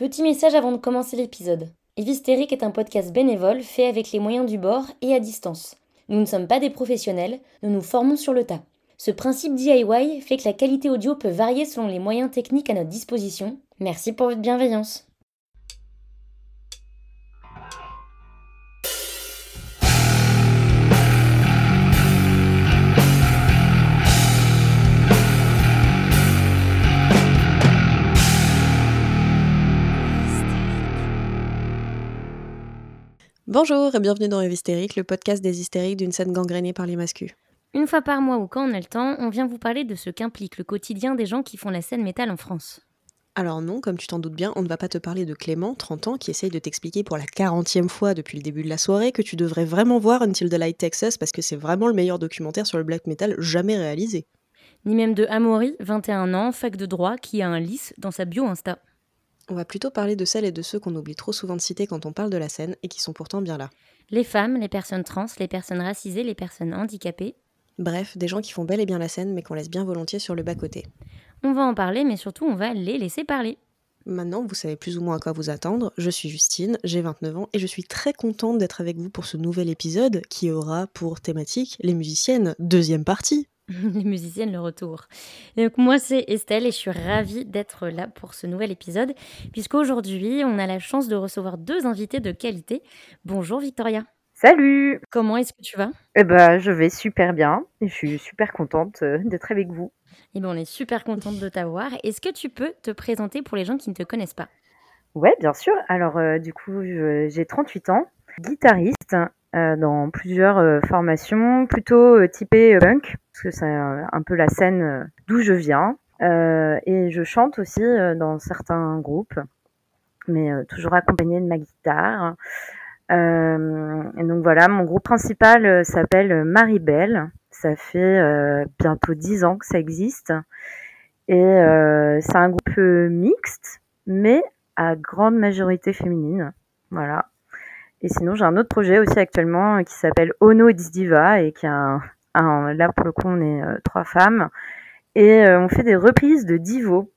Petit message avant de commencer l'épisode. Evistérique est un podcast bénévole fait avec les moyens du bord et à distance. Nous ne sommes pas des professionnels, nous nous formons sur le tas. Ce principe DIY fait que la qualité audio peut varier selon les moyens techniques à notre disposition. Merci pour votre bienveillance. Bonjour et bienvenue dans Rêve Hystérique, le podcast des hystériques d'une scène gangrénée par les mascus. Une fois par mois ou quand on a le temps, on vient vous parler de ce qu'implique le quotidien des gens qui font la scène métal en France. Alors non, comme tu t'en doutes bien, on ne va pas te parler de Clément, 30 ans, qui essaye de t'expliquer pour la 40e fois depuis le début de la soirée que tu devrais vraiment voir Until the Light Texas parce que c'est vraiment le meilleur documentaire sur le black metal jamais réalisé. Ni même de Amaury, 21 ans, fac de droit, qui a un lys dans sa bio Insta. On va plutôt parler de celles et de ceux qu'on oublie trop souvent de citer quand on parle de la scène et qui sont pourtant bien là. Les femmes, les personnes trans, les personnes racisées, les personnes handicapées. Bref, des gens qui font bel et bien la scène mais qu'on laisse bien volontiers sur le bas-côté. On va en parler, mais surtout on va les laisser parler. Maintenant, vous savez plus ou moins à quoi vous attendre. Je suis Justine, j'ai 29 ans et je suis très contente d'être avec vous pour ce nouvel épisode qui aura pour thématique les musiciennes, deuxième partie. les musiciennes, le retour. donc moi, c'est Estelle et je suis ravie d'être là pour ce nouvel épisode, puisqu'aujourd'hui, on a la chance de recevoir deux invités de qualité. Bonjour Victoria. Salut Comment est-ce que tu vas? Eh ben, je vais super bien et je suis super contente euh, d'être avec vous. Eh ben, on est super contente de t'avoir. Est-ce que tu peux te présenter pour les gens qui ne te connaissent pas? Ouais, bien sûr. Alors, euh, du coup, j'ai 38 ans, guitariste dans plusieurs euh, formations, plutôt euh, typées punk, parce que c'est un peu la scène d'où je viens. et je chante aussi dans certains groupes, mais toujours accompagnée de ma guitare. et donc voilà, mon groupe principal s'appelle Maribel. Ça fait bientôt dix ans que ça existe. Et c'est un groupe mixte, mais à grande majorité féminine. Voilà. Et sinon, j'ai un autre projet aussi actuellement euh, qui s'appelle Ono It's Diva et qui a un, là pour le coup, on est euh, trois femmes et euh, on fait des reprises de Divo,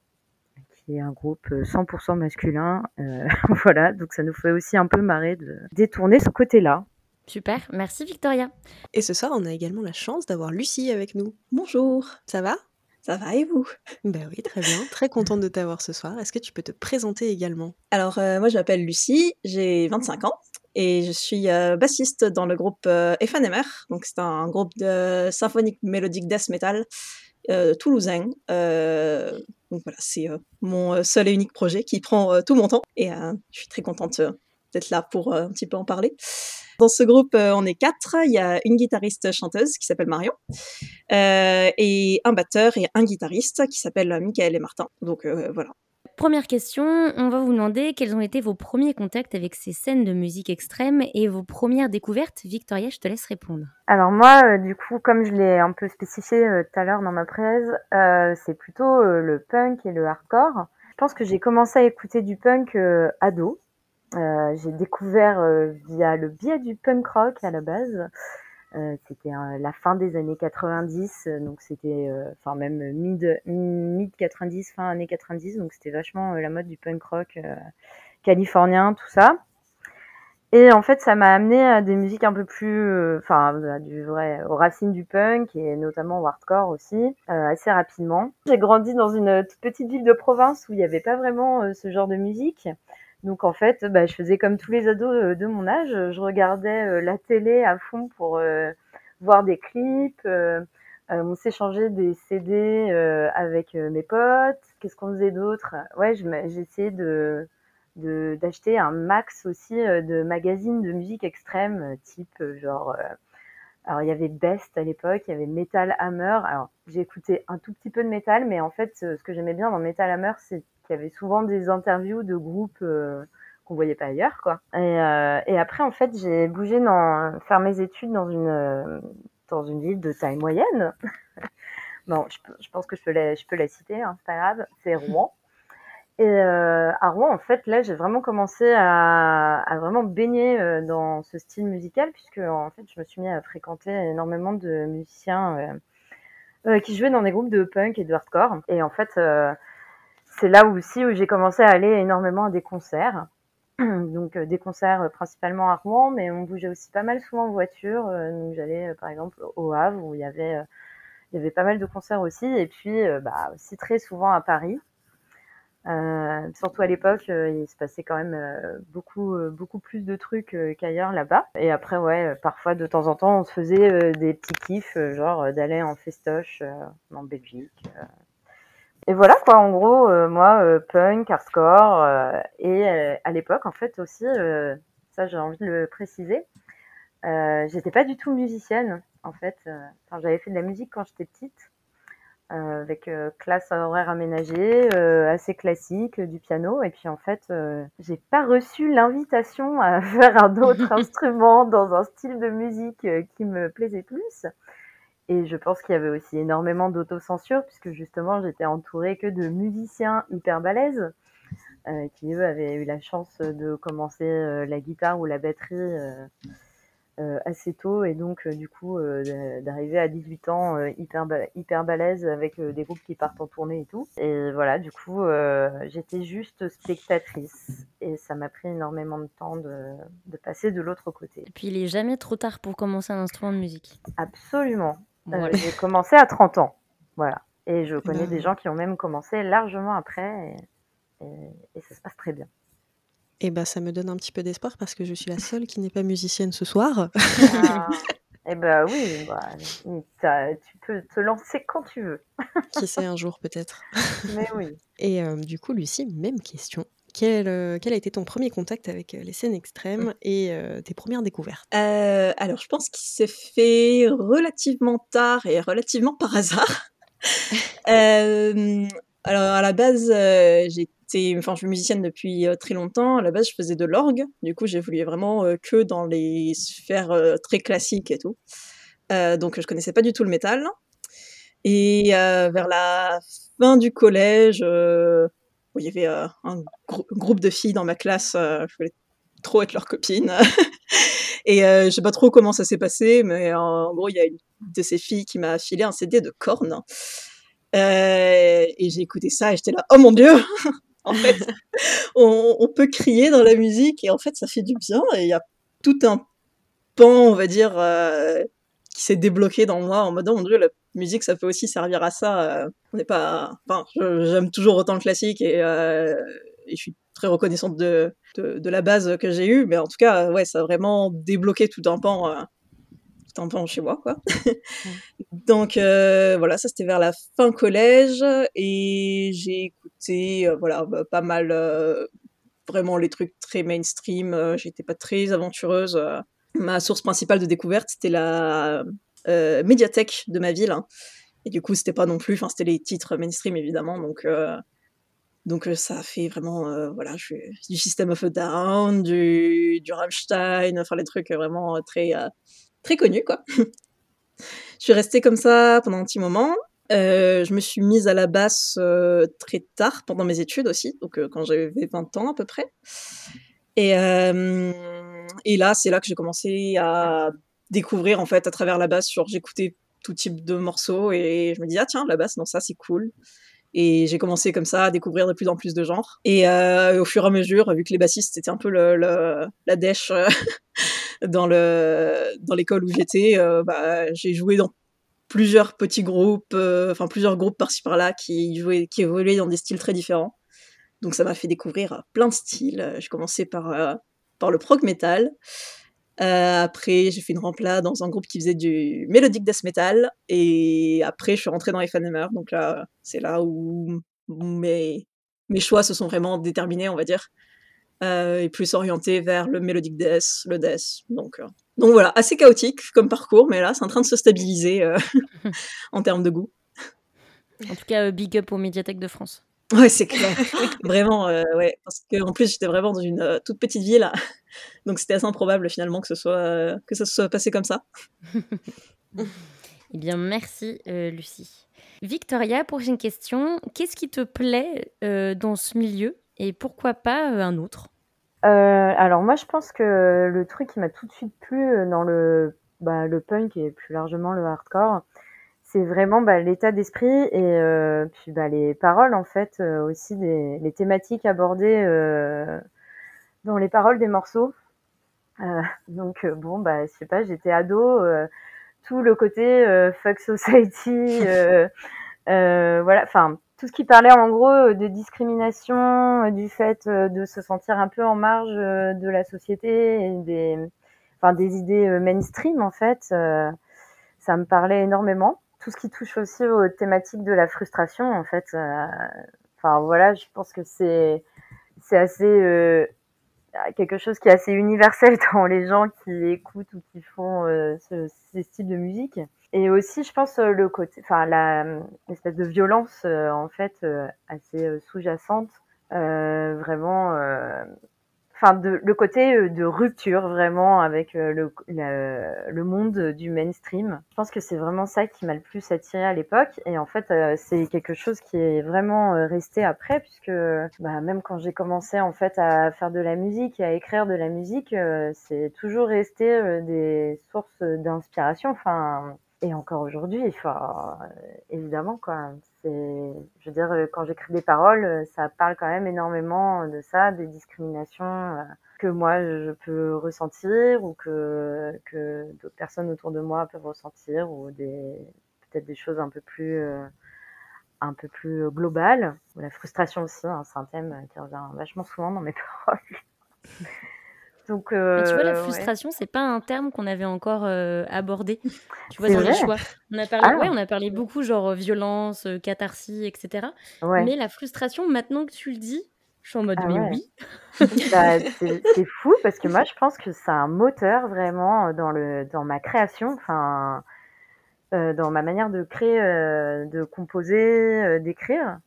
qui est un groupe 100% masculin. voilà, donc ça nous fait aussi un peu marrer de détourner ce côté-là. Super, merci Victoria. Et ce soir, on a également la chance d'avoir Lucie avec nous. Bonjour. Ça va? Ça va et vous? Ben oui, très bien. Très contente de t'avoir ce soir. Est-ce que tu peux te présenter également? Alors, moi, je m'appelle Lucie, j'ai 25 ans et je suis euh, bassiste dans le groupe euh, Donc, c'est un groupe de symphonique mélodique death metal euh, toulousain. Euh, donc voilà, c'est mon seul et unique projet qui prend tout mon temps et je suis très contente d'être là pour un petit peu en parler. Dans ce groupe, on est quatre. Il y a une guitariste chanteuse qui s'appelle Marion, et un batteur et un guitariste qui s'appelle Michael et Martin. Donc voilà, Première question, on va vous demander quels ont été vos premiers contacts avec ces scènes de musique extrême et vos premières découvertes. Victoria, je te laisse répondre. Alors moi, euh, du coup, comme je l'ai un peu spécifié euh, tout à l'heure dans ma presse, euh, c'est plutôt le punk et le hardcore. Je pense que j'ai commencé à écouter du punk ado. j'ai découvert via le biais du punk rock à la base. Euh, c'était la fin des années 90, euh, donc c'était, euh, enfin même mid, mid 90, fin années 90, donc c'était vachement la mode du punk rock californien, tout ça. Et en fait, ça m'a amené à des musiques un peu plus, enfin, du vrai, aux racines du punk et notamment hardcore aussi, assez rapidement. J'ai grandi dans une petite ville de province où il n'y avait pas vraiment ce genre de musique. Donc en fait, bah, je faisais comme tous les ados euh, de mon âge, je regardais euh, la télé à fond pour euh, voir des clips. on s'échangeait des CD avec mes potes. Qu'est-ce qu'on faisait d'autre? Ouais, j'essayais de d'acheter un max aussi de magazines de musique extrême, type genre. alors il y avait Best à l'époque, il y avait Metal Hammer. Alors j'ai écouté un tout petit peu de métal, mais en fait ce que j'aimais bien dans Metal Hammer, c'est qu'il y avait souvent des interviews de groupes euh, qu'on voyait pas ailleurs, quoi. Et, euh, après, en fait, j'ai bougé dans faire mes études dans une euh, dans une ville de taille moyenne. bon, je, pense que je peux la, je peux la citer, hein, c'est pas grave. C'est Rouen. Et euh, à Rouen, en fait, là, j'ai vraiment commencé à, à vraiment baigner dans ce style musical, puisque en fait, je me suis mis à fréquenter énormément de musiciens qui jouaient dans des groupes de punk et de hardcore. Et en fait, c'est là aussi où j'ai commencé à aller énormément à des concerts. donc des concerts principalement à Rouen, mais on bougeait aussi pas mal souvent en voiture. donc j'allais par exemple au Havre où il y avait pas mal de concerts aussi, et puis bah, aussi très souvent à Paris. Euh, surtout à l'époque, euh, il se passait quand même euh, beaucoup, beaucoup plus de trucs qu'ailleurs là-bas. Et après, ouais, parfois de temps en temps, on se faisait des petits kiffs, genre d'aller en festoche en Belgique. Et voilà quoi, en gros, moi, punk, hardcore, et à l'époque, en fait aussi, ça j'ai envie de le préciser, j'étais pas du tout musicienne, en fait. Enfin, j'avais fait de la musique quand j'étais petite. Euh, avec euh, classe horaire aménagée, euh, assez classique, du piano. Et puis en fait, j'ai pas reçu l'invitation à faire un autre instrument dans un style de musique qui me plaisait plus. Et je pense qu'il y avait aussi énormément d'autocensure, puisque justement, j'étais entourée que de musiciens hyper balèzes, qui eux avaient eu la chance de commencer la guitare ou la batterie euh, assez tôt et donc euh, du coup euh, d'arriver à 18 ans hyper hyper balèze avec des groupes qui partent en tournée et tout et voilà du coup j'étais juste spectatrice et ça m'a pris énormément de temps de, de passer de l'autre côté. Et puis il est jamais trop tard pour commencer un instrument de musique. Absolument. J'ai commencé à 30 ans. Voilà. Et je connais des gens qui ont même commencé largement après et, et ça se passe très bien. Et bah, ça me donne un petit peu d'espoir parce que je suis la seule qui n'est pas musicienne ce soir. Ah, et bah oui, bah, tu peux te lancer quand tu veux. qui sait un jour peut-être. Mais oui. Et euh, du coup, Lucie, même question. Quel, euh, quel, a été ton premier contact avec euh, les scènes extrêmes et tes premières découvertes? Alors, je pense qu'il s'est fait relativement tard et relativement par hasard. alors, à la base, j'ai enfin, je suis musicienne depuis euh, très longtemps. À la base, je faisais de l'orgue. Du coup, j'évoluais vraiment euh, que dans les sphères euh, très classiques et tout. donc, je connaissais pas du tout le métal. Et vers la fin du collège, où il y avait un groupe de filles dans ma classe, je voulais trop être leur copine. et je sais pas trop comment ça s'est passé, mais en gros, il y a une de ces filles qui m'a filé un CD de Korn. et j'ai écouté ça et j'étais là, oh mon dieu, en fait, on, peut crier dans la musique et en fait, ça fait du bien. Et il y a tout un pan, on va dire, euh, qui s'est débloqué dans moi en mode oh mon dieu, la musique, ça peut aussi servir à ça. Euh, on n'est pas, enfin, j'aime toujours autant le classique euh, et, je suis très reconnaissante de, de, la base que j'ai eue, mais en tout cas, ouais, ça a vraiment débloqué tout un pan un peu chez moi, quoi. Donc euh, voilà, ça c'était vers la fin collège et j'ai écouté, euh, voilà, bah, pas mal, euh, vraiment les trucs très mainstream. J'étais pas très aventureuse. ma source principale de découverte c'était la médiathèque de ma ville. Hein. Et du coup, c'était pas non plus, enfin, c'était les titres mainstream évidemment, donc. Donc ça a fait vraiment, voilà, je, du System of a Down, du, du Rammstein, enfin les trucs vraiment très, très connu, quoi. je suis restée comme ça pendant un petit moment. Euh, je me suis mise à la basse euh, très tard pendant mes études aussi, donc euh, quand j'avais 20 ans à peu près. Et, et là, c'est là que j'ai commencé à découvrir en fait à travers la basse. Genre, j'écoutais tout type de morceaux et je me dis ah tiens la basse non ça c'est cool. Et j'ai commencé comme ça à découvrir de plus en plus de genres. Et au fur et à mesure, vu que les bassistes c'était un peu le, la dèche dans le dans l'école où j'étais, euh, bah, j'ai joué dans plusieurs petits groupes, euh, enfin plusieurs groupes par-ci par-là qui jouaient, qui évoluaient dans des styles très différents. Donc ça m'a fait découvrir plein de styles. J'ai commencé par euh, par le prog metal. Après, j'ai fait une rempla dans un groupe qui faisait du melodic death metal. Et après, je suis rentrée dans Hammer. Donc là, c'est là où mes, mes choix se sont vraiment déterminés, on va dire. Euh, et plus orienté vers le melodic death, le death. Donc, euh, donc voilà, assez chaotique comme parcours, mais là, c'est en train de se stabiliser euh, en termes de goût. En tout cas, big up aux médiathèques de France. Ouais, c'est clair. vraiment, ouais. Parce qu'en plus, j'étais vraiment dans une toute petite ville. Donc, c'était assez improbable finalement que, ce soit, que ça se soit passé comme ça. eh bien, merci, Lucie. Victoria, prochaine question. Qu'est-ce qui te plaît dans ce milieu et pourquoi pas un autre? Euh, alors moi, je pense que le truc qui m'a tout de suite plu, euh, dans le bah, le punk et plus largement le hardcore, c'est vraiment bah, l'état d'esprit et euh, puis bah, les paroles en fait euh, aussi des, les thématiques abordées euh, dans les paroles des morceaux. Donc bon bah je sais pas, j'étais ado, tout le côté fuck society, voilà, enfin tout ce qui parlait en gros de discrimination, du fait de se sentir un peu en marge de la société des, enfin des idées mainstream en fait, ça me parlait énormément. Tout ce qui touche aussi aux thématiques de la frustration en fait, euh, enfin voilà, je pense que c'est c'est assez euh, quelque chose qui est assez universel dans les gens qui écoutent ou qui font euh, ce, ces styles de musique. Et aussi, je pense le côté, enfin la l'espèce de violence en fait assez sous-jacente, vraiment, enfin de le côté euh, de rupture vraiment avec euh, le la- le monde du mainstream. Je pense que c'est vraiment ça qui m'a le plus attiré à l'époque. Et en fait, euh, c'est quelque chose qui est vraiment resté après, puisque bah, même quand j'ai commencé en fait à faire de la musique et à écrire de la musique, c'est toujours resté des sources d'inspiration. Enfin, et encore aujourd'hui, enfin, évidemment quoi. Je veux dire, euh, quand j'écris des paroles, euh, ça parle quand même énormément de ça, des discriminations euh, que moi je peux ressentir ou que d'autres personnes autour de moi peuvent ressentir ou des peut-être des choses un peu plus euh, un peu plus globales. La frustration aussi, hein, c'est un thème qui revient vachement souvent dans mes paroles. Donc, euh, Mais tu vois, la ouais. frustration, c'est pas un terme qu'on avait encore euh, abordé. Tu vois, C'est dans les choix. On a parlé, Ah. ouais, on a parlé beaucoup genre euh, violence, euh, catharsis, etc. Ouais. Mais la frustration, maintenant que tu le dis, je suis en mode Ah mais oui. Bah, c'est fou parce que moi je pense que c'est un moteur vraiment dans le dans ma création, enfin euh, dans ma manière de créer, euh, de composer, euh, d'écrire.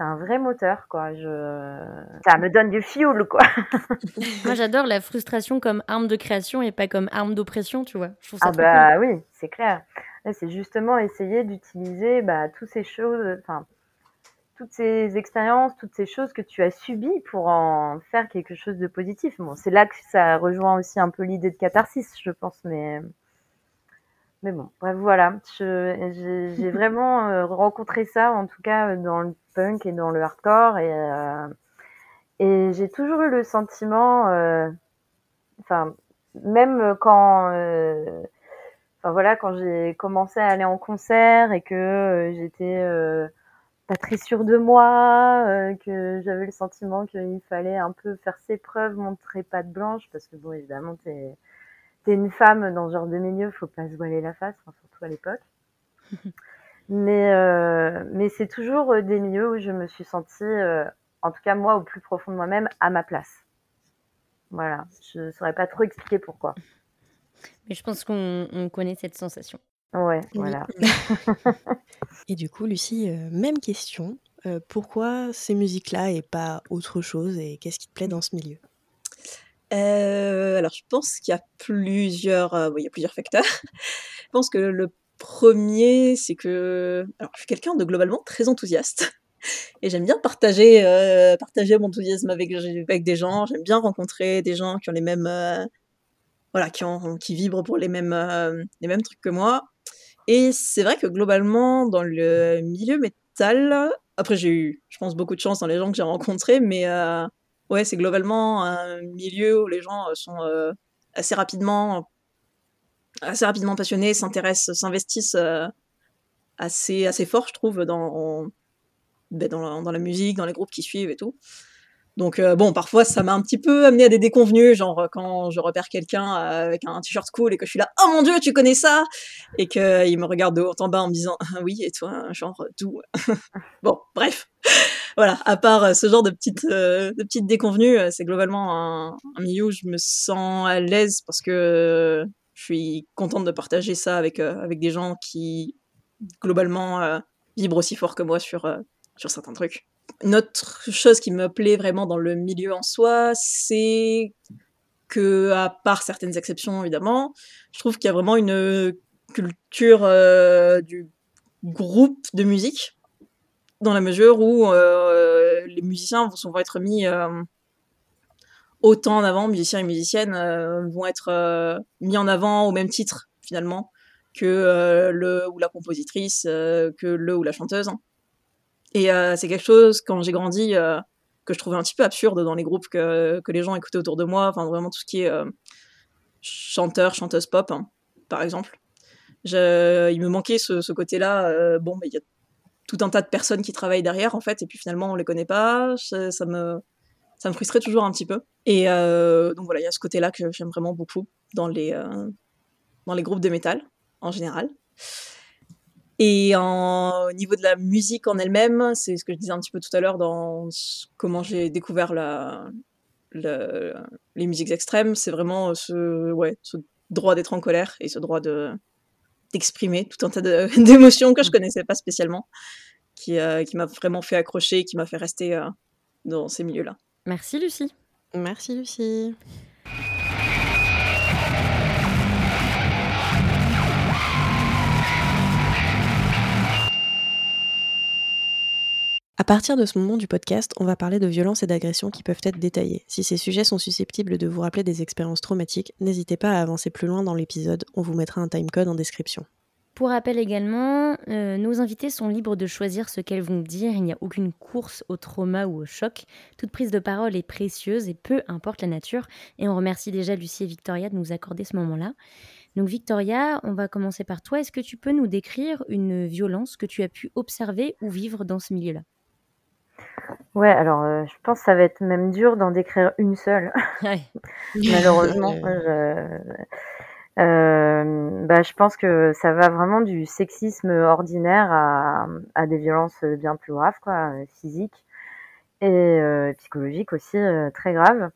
C'est un vrai moteur quoi. Je ça me donne du fioul quoi. Moi, j'adore la frustration comme arme de création et pas comme arme d'oppression, tu vois. Je trouve ça Ah bah oui, c'est clair. C'est justement essayer d'utiliser bah, toutes ces choses, enfin toutes ces expériences, toutes ces choses que tu as subies pour en faire quelque chose de positif. Bon, c'est là que ça rejoint aussi un peu l'idée de catharsis, je pense, mais mais bon, bref, voilà. J'ai vraiment euh, rencontré ça, en tout cas euh, dans le punk et dans le hardcore, et euh, et j'ai toujours eu le sentiment, euh, enfin même quand euh, Enfin voilà, quand j'ai commencé à aller en concert et que j'étais euh, pas très sûre de moi, euh, que j'avais le sentiment qu'il fallait un peu faire ses preuves, montrer patte blanche, parce que bon, évidemment, t'es es une femme dans ce genre de milieu, faut pas se voiler la face, enfin, surtout à l'époque. Mais euh, mais c'est toujours euh, des milieux où je me suis sentie, euh, en tout cas moi, au plus profond de moi-même, à ma place. Voilà, je saurais pas trop expliquer pourquoi. Mais je pense qu'on on connaît cette sensation. Ouais, Oui. voilà. Et du coup, Lucie, euh, même question. Euh, pourquoi ces musiques-là et pas autre chose et qu'est-ce qui te plaît dans ce milieu? Euh, alors, je pense qu'il y a plusieurs, euh, il y a plusieurs facteurs. Je pense que le premier, c'est que, alors, je suis quelqu'un de globalement très enthousiaste et j'aime bien partager, euh, partager mon enthousiasme avec, des gens. J'aime bien rencontrer des gens qui ont les mêmes, voilà, qui vibrent pour les mêmes, les mêmes trucs que moi. Et c'est vrai que globalement, dans le milieu métal, après j'ai eu, je pense, beaucoup de chance dans les gens que j'ai rencontrés, mais ouais, c'est globalement un milieu où les gens euh, sont euh, assez rapidement, assez rapidement passionnés, s'intéressent, s'investissent euh, assez, assez fort, je trouve, dans, ben, dans, la, dans la musique, dans les groupes qui suivent et tout. Donc euh, bon, parfois ça m'a un petit peu amené à des déconvenus, genre euh, quand je repère quelqu'un euh, avec un t-shirt cool et que je suis là, oh mon dieu, tu connais ça Et qu'il me regarde de haut en bas en me disant, ah oui, et toi, genre d'où? Bon, bref. Voilà, à part ce genre de petites, déconvenues, c'est globalement un, milieu où je me sens à l'aise parce que je suis contente de partager ça avec, des gens qui, globalement, vibrent aussi fort que moi sur certains trucs. Une autre chose qui me plaît vraiment dans le milieu en soi, c'est que, à part certaines exceptions évidemment, je trouve qu'il y a vraiment une culture euh, du groupe de musique, dans la mesure où euh, les musiciens vont souvent être mis euh, autant en avant, musiciens et musiciennes vont être mis en avant au même titre finalement que le ou la compositrice, que le ou la chanteuse. Et c'est quelque chose, quand j'ai grandi, que je trouvais un petit peu absurde dans les groupes que, que les gens écoutaient autour de moi. Enfin, vraiment tout ce qui est chanteur, chanteuse pop, hein, par exemple. Il me manquait ce, côté-là. bon, mais il y a tout un tas de personnes qui travaillent derrière, en fait, et puis finalement, on les connaît pas. Ça, me, ça me frustrait toujours un petit peu. Et donc voilà, il y a ce côté-là que j'aime vraiment beaucoup dans les, dans les groupes de métal, en général. Et en, au niveau de la musique en elle-même, c'est ce que je disais un petit peu tout à l'heure dans comment j'ai découvert la, les musiques extrêmes, c'est vraiment ce, ouais, ce droit d'être en colère et ce droit de d'exprimer tout un tas d'émotions que je mmh. connaissais pas spécialement, qui, euh, qui m'a vraiment fait accrocher, qui m'a fait rester euh, dans ces milieux-là. Merci Lucie. Merci Lucie. À partir de ce moment du podcast, on va parler de violences et d'agressions qui peuvent être détaillées. Si ces sujets sont susceptibles de vous rappeler des expériences traumatiques, n'hésitez pas à avancer plus loin dans l'épisode, on vous mettra un timecode en description. Pour rappel également, euh, nos invités sont libres de choisir ce qu'elles vont dire, il n'y a aucune course au trauma ou au choc. Toute prise de parole est précieuse et peu importe la nature, et on remercie déjà Lucie et Victoria de nous accorder ce moment-là. Donc Victoria, on va commencer par toi. Est-ce que tu peux nous décrire une violence que tu as pu observer ou vivre dans ce milieu-là? Ouais, alors, euh, je pense que ça va être même dur d'en décrire une seule. Malheureusement, je euh, bah, je pense que ça va vraiment du sexisme ordinaire à à des violences, bien plus graves quoi, physiques et euh, psychologiques aussi, très graves.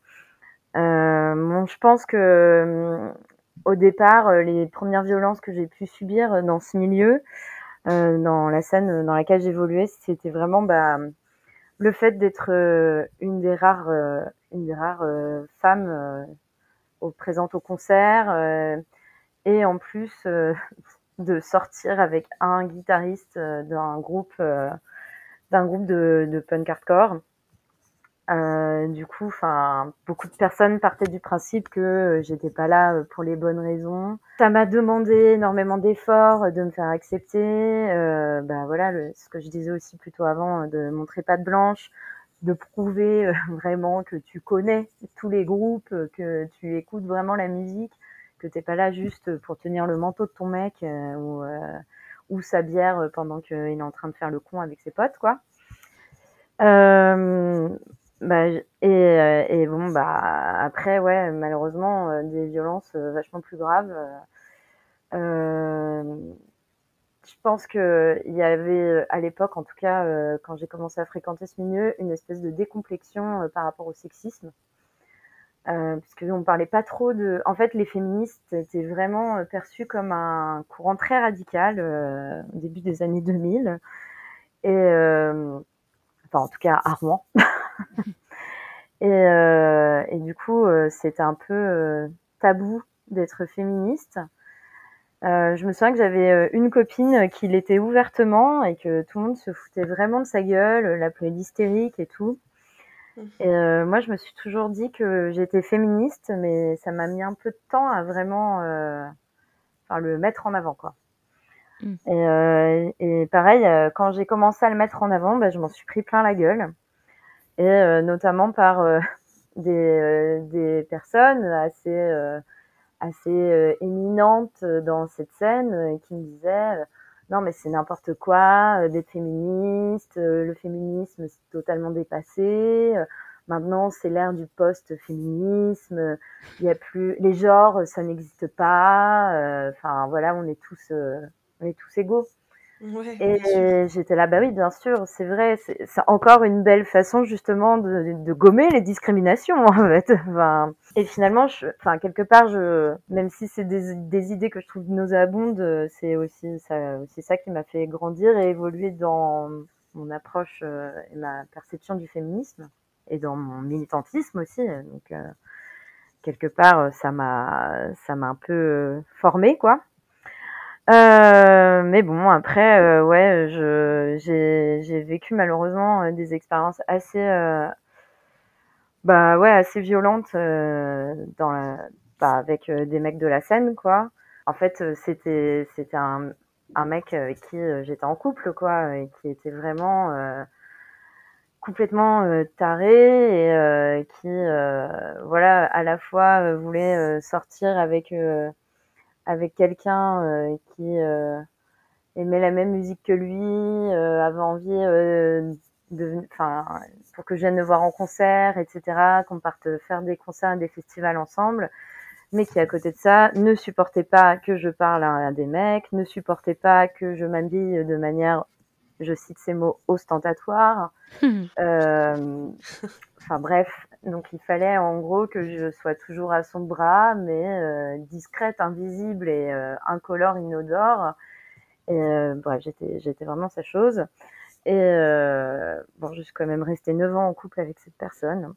bon, je pense que, au départ, les premières violences que j'ai pu subir, dans ce milieu, dans la scène, dans laquelle j'évoluais, c'était vraiment, bah le fait d'être euh, une des rares, euh, une des rares euh, femmes présentes au concert et en plus de sortir avec un guitariste d'un groupe d'un groupe de punk hardcore euh, du coup, enfin, beaucoup de personnes partaient du principe que euh, j'étais pas là euh, pour les bonnes raisons. Ça m'a demandé énormément d'efforts de me faire accepter. Euh, bah voilà, le, ce que je disais aussi plutôt avant, de montrer patte blanche, de prouver vraiment que tu connais tous les groupes, que tu écoutes vraiment la musique, que t'es pas là juste pour tenir le manteau de ton mec ou, ou sa bière pendant qu'il est en train de faire le con avec ses potes, quoi. Euh, bah, et, euh, et bon, bah, après, malheureusement, euh, des violences euh, vachement plus graves. je pense qu'il y avait, à l'époque, en tout cas, quand j'ai commencé à fréquenter ce milieu, une espèce de décomplexion par rapport au sexisme. Euh, puisqu'on parlait pas trop de. En fait, les féministes étaient vraiment perçus comme un courant très radical au début des années 2000. Et, enfin, en tout cas, à Rouen. et, euh, et, du coup, euh, c'était un peu euh, tabou d'être féministe. Euh, je me souviens que j'avais une copine qui l'était ouvertement et que tout le monde se foutait vraiment de sa gueule, l'appelait l'hystérique et tout. Mmh. Et euh, moi, je me suis toujours dit que j'étais féministe, mais ça m'a mis un peu de temps à vraiment euh, enfin, le mettre en avant, quoi. Mmh. Et, et, pareil, quand j'ai commencé à le mettre en avant, bah, je m'en suis pris plein la gueule et euh, notamment par euh, des, euh, des personnes assez assez éminentes dans cette scène qui me disaient non mais c'est n'importe quoi d'être féministe, le féminisme c'est totalement dépassé. Maintenant, c'est l'ère du post-féminisme. Il y a plus les genres, ça n'existe pas. Enfin, voilà, on est tous, on est tous égaux et j'étais là, bah oui, bien sûr, c'est vrai, c'est encore une belle façon justement de, de, gommer les discriminations en fait. Enfin, et finalement, je, enfin quelque part, je, même si c'est des, des, idées que je trouve nauséabondes, c'est aussi ça, aussi ça qui m'a fait grandir et évoluer dans mon approche euh, et ma perception du féminisme et dans mon militantisme aussi. Donc euh, quelque part, ça m'a ça m'a un peu euh, formé quoi. Euh, mais bon, après, euh, ouais, je j'ai j'ai vécu malheureusement euh, des expériences assez, euh, bah ouais, assez violentes dans la, bah, avec des mecs de la scène, quoi. en fait, c'était c'était un, un mec avec qui j'étais en couple, quoi, et qui était vraiment complètement taré et euh, qui euh, voilà à la fois voulait sortir avec avec quelqu'un qui aimait la même musique que lui, avait envie de, enfin, pour que je vienne le voir en concert, etc., qu'on parte faire des concerts, des festivals ensemble, mais qui à côté de ça ne supportait pas que je parle à, des mecs, ne supportait pas que je m'habille de manière je cite ces mots, ostentatoire. Euh, enfin bref, donc il fallait en gros que je sois toujours à son bras, mais euh, discrète, invisible et euh, incolore, inodore. Et bref, j'étais, j'étais vraiment sa chose. Et bon, je suis quand même restée 9 ans en couple avec cette personne.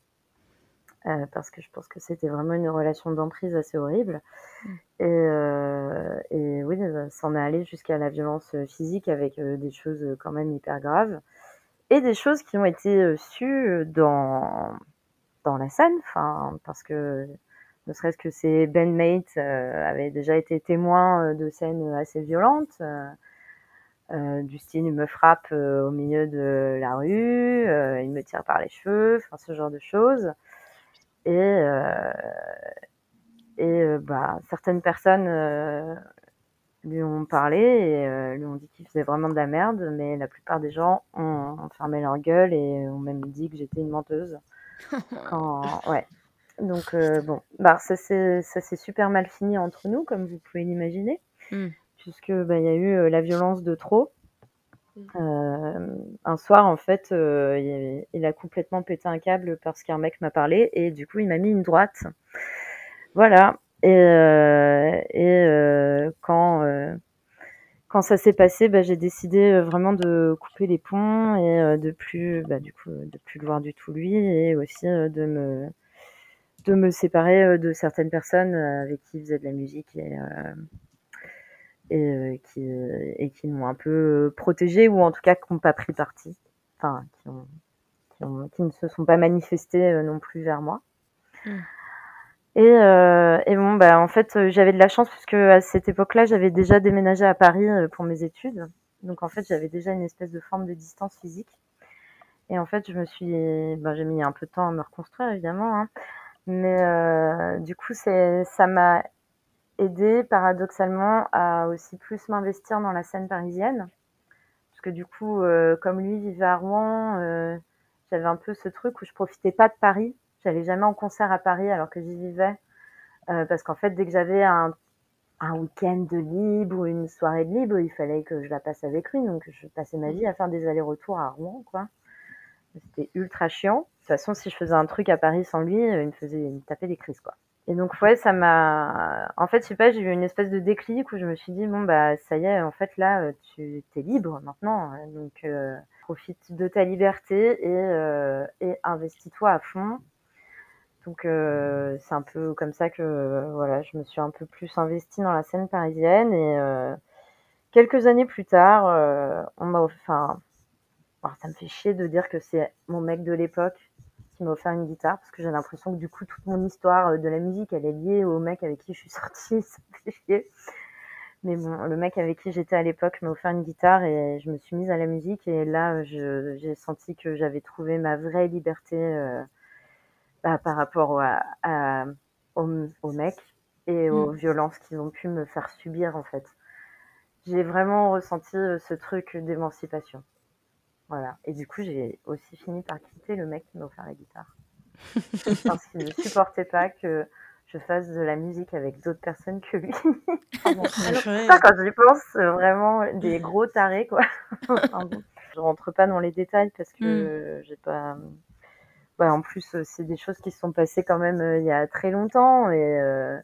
Euh, parce que je pense que c'était vraiment une relation d'emprise assez horrible. Mm. Et, euh, et, oui, ça en est allé jusqu'à la violence physique avec euh, des choses quand même hyper graves. Et des choses qui ont été sues dans, dans la scène, enfin, parce que ne serait-ce que ses bandmates avaient déjà été témoins de scènes assez violentes. style, il me frappe au milieu de la rue, il me tire par les cheveux, enfin ce genre de choses. Et, euh, et euh, bah, certaines personnes euh, lui ont parlé et lui ont dit qu'il faisait vraiment de la merde, mais la plupart des gens ont, fermé leur gueule et ont même dit que j'étais une menteuse. Quand, ouais. Donc bon, bah ça s'est super mal fini entre nous, comme vous pouvez l'imaginer, mmh. puisque bah y a eu la violence de trop. Euh, un soir, en fait, euh, il, a complètement pété un câble parce qu'un mec m'a parlé et du coup, il m'a mis une droite. Voilà. Et, euh, et quand quand ça s'est passé, bah, j'ai décidé vraiment de couper les ponts et de plus, bah, du coup, de plus le voir du tout lui et aussi de me de me séparer de certaines personnes avec qui il faisait de la musique et et euh, qui euh, et qui m'ont un peu protégé ou en tout cas qui n'ont pas pris parti, enfin qui, ont, qui, ne se sont pas manifestés euh, non plus vers moi. Mmh. Et, euh, et, bon, bah, en fait, j'avais de la chance puisque à cette époque-là, j'avais déjà déménagé à Paris pour mes études. Donc, en fait, j'avais déjà une espèce de forme de distance physique. Et en fait, je me suis, bah, j'ai mis un peu de temps à me reconstruire, évidemment. Hein. Mais euh, du coup, ça m'a aidé paradoxalement à aussi plus m'investir dans la scène parisienne. Parce que du coup, euh, comme lui vivait à Rouen, euh, j'avais un peu ce truc où je profitais pas de Paris. J'allais jamais en concert à Paris alors que j'y vivais. Euh, parce qu'en fait, dès que j'avais un, un week-end de libre ou une soirée de libre, il fallait que je la passe avec lui. Donc, je passais ma vie à faire des allers-retours à Rouen, quoi. C'était ultra chiant. De toute façon, si je faisais un truc à Paris sans lui, il me faisait, il me tapait des crises, quoi. Et donc ouais, ça m'a. En fait, je sais pas, j'ai eu une espèce de déclic où je me suis dit bon bah ça y est, en fait là, euh, tu es libre maintenant, hein. donc euh, profite de ta liberté et, euh, et investis-toi à fond. Donc c'est un peu comme ça que voilà, je me suis un peu plus investie dans la scène parisienne et quelques années plus tard, on m'a ça me fait chier de dire que c'est mon mec de l'époque qui m'a offert une guitare parce que j'ai l'impression que du coup toute mon histoire euh, de la musique elle est liée au mec avec qui je suis sortie, ça me fait chier. Mais bon, le mec avec qui j'étais à l'époque m'a offert une guitare et je me suis mise à la musique et là j'ai senti que j'avais trouvé ma vraie liberté euh, bah, par rapport à, au, mec et aux mm. violences qu'ils ont pu me faire subir en fait. J'ai vraiment ressenti euh, ce truc d'émancipation. Voilà. Et du coup, j'ai aussi fini par quitter le mec qui m'a offert la guitare. parce qu'il ne supportait pas que je fasse de la musique avec d'autres personnes que lui. Ça, quand j'y pense, vraiment des gros tarés, quoi. enfin, je rentre pas dans les détails parce que hmm. j'ai pas. Ouais, en plus, c'est des choses qui se sont passées quand même euh, il y a très longtemps et, euh,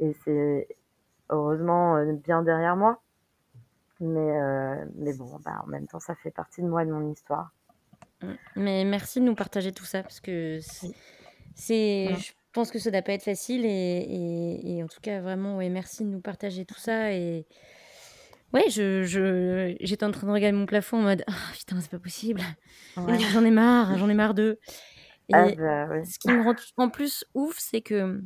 et c'est heureusement euh, bien derrière moi. Mais, euh, mais bon, bah, en même temps, ça fait partie de moi et de mon histoire. Mmh. Mais merci de nous partager tout ça parce que c'est, je pense que ça doit pas être facile et, et, en tout cas vraiment ouais merci de nous partager tout ça et ouais je, je j'étais en train de regarder mon plafond en mode ah putain c'est pas possible j'en ai marre j'en ai marre d'eux ah, et bah, ce qui me rend en plus ouf c'est que